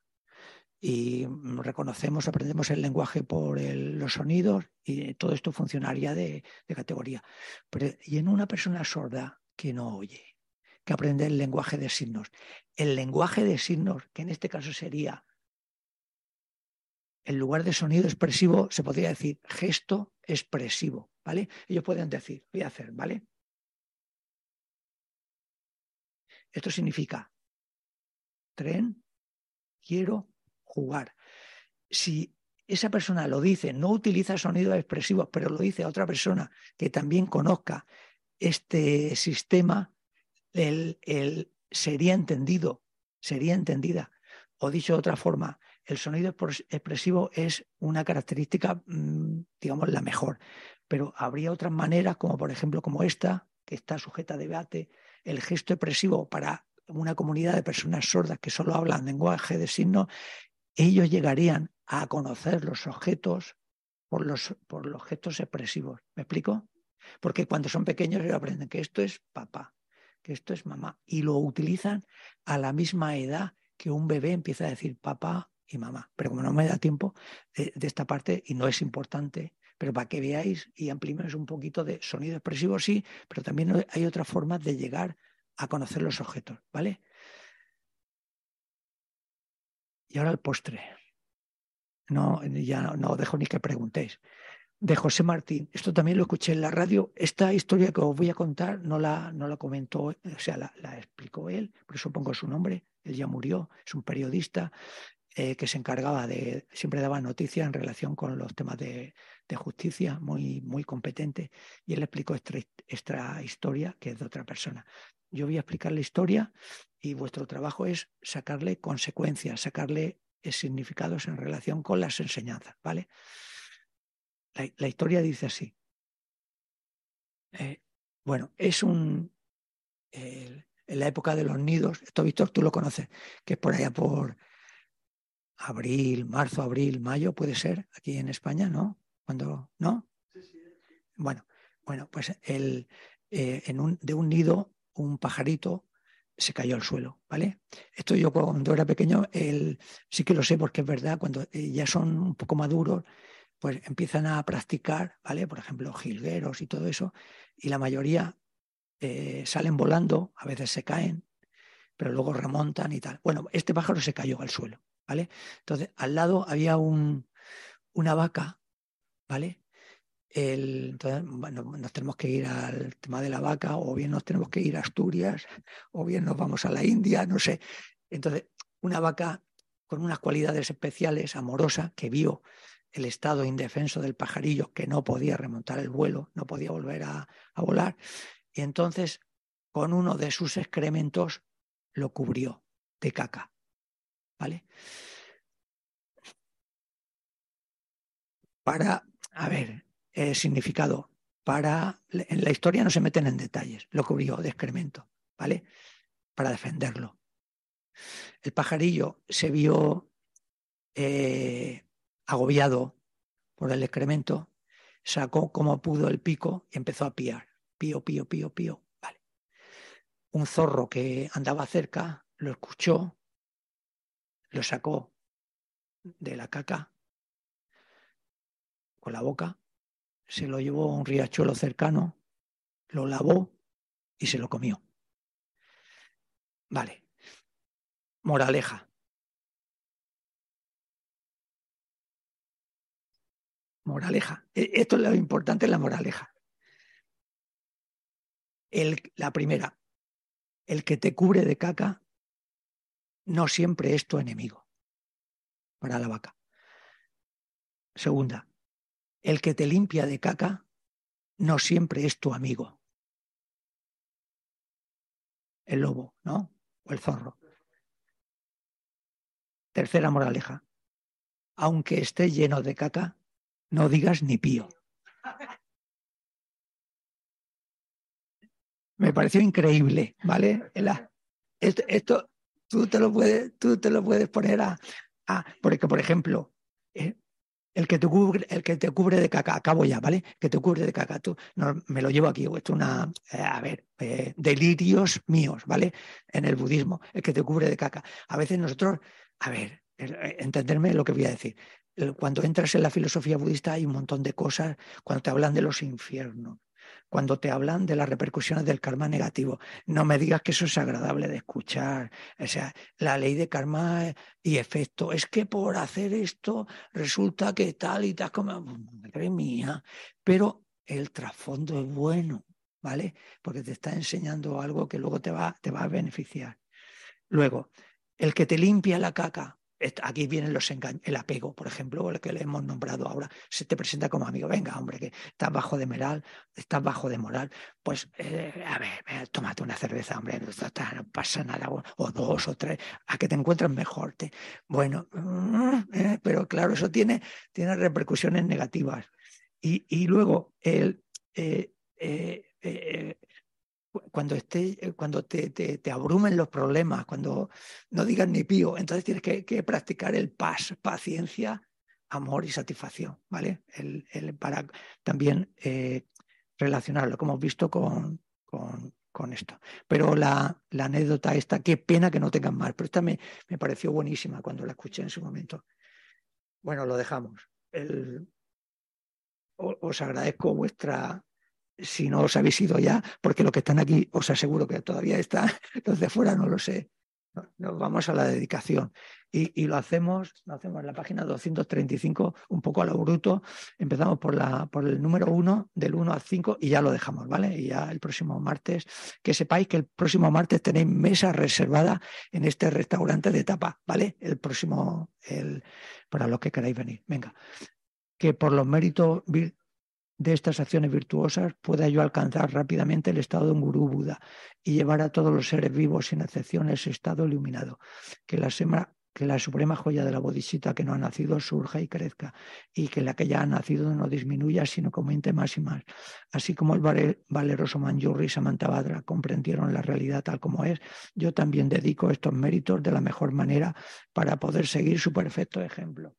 y reconocemos, aprendemos el lenguaje por los sonidos y todo esto funcionaría de, categoría. y en una persona sorda que no oye, que aprende el lenguaje de signos, el lenguaje de signos, que en este caso sería, en lugar de sonido expresivo, se podría decir gesto expresivo, ¿vale? Ellos pueden decir, voy a hacer, ¿vale? Esto significa tren, quiero jugar. Si esa persona lo dice, no utiliza sonidos expresivos, pero lo dice a otra persona que también conozca este sistema, el, sería entendido, sería entendida. O dicho de otra forma, el sonido expresivo es una característica, mm, digamos, la mejor, pero habría otras maneras, como por ejemplo como esta, que está sujeta a debate, el gesto expresivo para una comunidad de personas sordas que solo hablan lenguaje de signos, ellos llegarían a conocer los objetos por los, por los gestos expresivos. ¿Me explico? Porque cuando son pequeños ellos aprenden que esto es papá, que esto es mamá, y lo utilizan a la misma edad que un bebé empieza a decir papá y mamá. Pero como no me da tiempo de, de esta parte y no es importante, pero para que veáis y ampliemos un poquito de sonido expresivo, sí, pero también hay otras formas de llegar a conocer los objetos, ¿vale? Y ahora el postre. No, ya no, no dejo ni que preguntéis. De José Martín. Esto también lo escuché en la radio. Esta historia que os voy a contar no la, no la comentó, o sea, la, explicó él, por eso pongo su nombre. Él ya murió, es un periodista eh, que se encargaba de, siempre daba noticias en relación con los temas de, justicia, muy, muy competente, y él explicó esta, historia que es de otra persona. Yo voy a explicar la historia y vuestro trabajo es sacarle consecuencias, sacarle significados en relación con las enseñanzas, ¿vale? La, historia dice así. Eh, bueno, es un... en la época de los nidos, esto Víctor tú lo conoces, que es por allá por abril, marzo, abril, mayo, puede ser, aquí en España, ¿no? Cuando, ¿no? Bueno, bueno, pues el, eh, en un, de un nido, un pajarito se cayó al suelo, ¿vale? Esto yo cuando era pequeño, el, sí que lo sé porque es verdad, cuando eh, ya son un poco maduros, pues empiezan a practicar, ¿vale? Por ejemplo, jilgueros y todo eso, y la mayoría eh, salen volando, a veces se caen, pero luego remontan y tal. Bueno, este pájaro se cayó al suelo, ¿vale? Entonces, al lado había un, una vaca, ¿vale? entonces, bueno, nos tenemos que ir al tema de la vaca, o bien nos tenemos que ir a Asturias, o bien nos vamos a la India, no sé. Entonces, una vaca con unas cualidades especiales, amorosa, que vio el estado indefenso del pajarillo, que no podía remontar el vuelo, no podía volver a, a volar, y entonces con uno de sus excrementos lo cubrió de caca. ¿vale? Para, a ver, el significado, para, en la historia no se meten en detalles, lo cubrió de excremento, ¿vale? Para defenderlo. El pajarillo se vio eh, agobiado por el excremento, sacó como pudo el pico y empezó a piar. Pío, pío, pío, pío. Vale. Un zorro que andaba cerca lo escuchó lo sacó de la caca con la boca, se lo llevó a un riachuelo cercano, lo lavó y se lo comió. Vale. Moraleja. Moraleja. E, esto es lo importante, la moraleja. El, la primera, el que te cubre de caca no siempre es tu enemigo para la vaca. Segunda, el que te limpia de caca no siempre es tu amigo. El lobo, ¿no? O el zorro. Tercera moraleja. Aunque esté lleno de caca, no digas ni pío. Me pareció increíble, ¿vale? Esto, tú, te lo puedes, tú te lo puedes poner a, porque, por ejemplo, eh, el que te cubre, de caca, acabo ya, ¿vale? Que te cubre de caca, tú, no, me lo llevo aquí, esto es una, eh, a ver, eh, delirios míos, ¿vale? En el budismo, el que te cubre de caca. A veces nosotros, a ver, entenderme lo que voy a decir. Cuando entras en la filosofía budista hay un montón de cosas, cuando te hablan de los infiernos, cuando te hablan de las repercusiones del karma negativo. No me digas que eso es agradable de escuchar. O sea, la ley de karma y efecto. Es que por hacer esto resulta que tal y tal como... Madre mía. Pero el trasfondo es bueno, ¿vale? Porque te está enseñando algo que luego te va, te va a beneficiar. Luego, el que te limpia la caca aquí vienen los engaños, el apego, por ejemplo, el que le hemos nombrado ahora, se te presenta como amigo, venga, hombre, que estás bajo de moral, estás bajo de moral, pues, eh, a ver, tómate una cerveza, hombre, no, pasa nada, o, dos o tres, a que te encuentres mejor. Te, bueno, mm, eh, pero claro, eso tiene, tiene repercusiones negativas. Y, y luego, el, eh, cuando, esté, eh, cuando te, te, abrumen los problemas, cuando no digas ni pío, entonces tienes que, practicar el paz, paciencia, amor y satisfacción, ¿vale? El, el para también eh, relacionarlo, como hemos visto con, con, con esto. Pero la, la, anécdota esta, qué pena que no tengan más, pero esta me, me, pareció buenísima cuando la escuché en su momento. Bueno, lo dejamos. El, os agradezco vuestra, si no os habéis ido ya, porque los que están aquí os aseguro que todavía están, *laughs* los de fuera no lo sé. Nos vamos a la dedicación y, lo hacemos, lo hacemos en la página 235, un poco a lo bruto. Empezamos por, la, por el número 1, del 1 al 5 y ya lo dejamos, ¿vale? Y ya el próximo martes, que sepáis que el próximo martes tenéis mesa reservada en este restaurante de tapa, ¿vale? El próximo, el, para los que queráis venir. Venga, que por los méritos de estas acciones virtuosas pueda yo alcanzar rápidamente el estado de un gurú Buda y llevar a todos los seres vivos sin excepción ese estado iluminado. Que la, que la suprema joya de la bodhisattva que no ha nacido surja y crezca y que la que ya ha nacido no disminuya sino que aumente más y más. Así como el valeroso Manjurri y Samantabhadra comprendieron la realidad tal como es, yo también dedico estos méritos de la mejor manera para poder seguir su perfecto ejemplo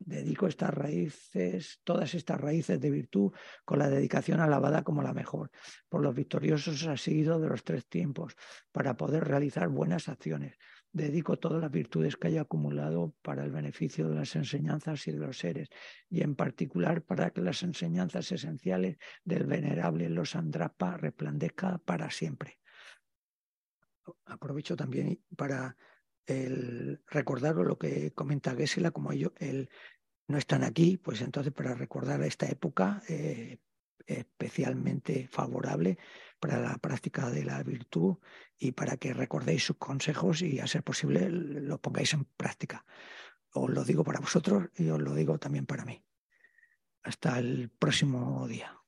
dedico estas raíces, todas estas raíces de virtud, con la dedicación alabada como la mejor, por los victoriosos ha sido de los tres tiempos, para poder realizar buenas acciones. Dedico todas las virtudes que haya acumulado para el beneficio de las enseñanzas y de los seres, y en particular para que las enseñanzas esenciales del venerable Los Andrapa resplandezca para siempre. Aprovecho también para el recordar lo que comenta Gesela, como ellos el, no están aquí, pues entonces para recordar esta época eh, especialmente favorable para la práctica de la virtud y para que recordéis sus consejos y a ser posible lo pongáis en práctica. Os lo digo para vosotros y os lo digo también para mí. Hasta el próximo día.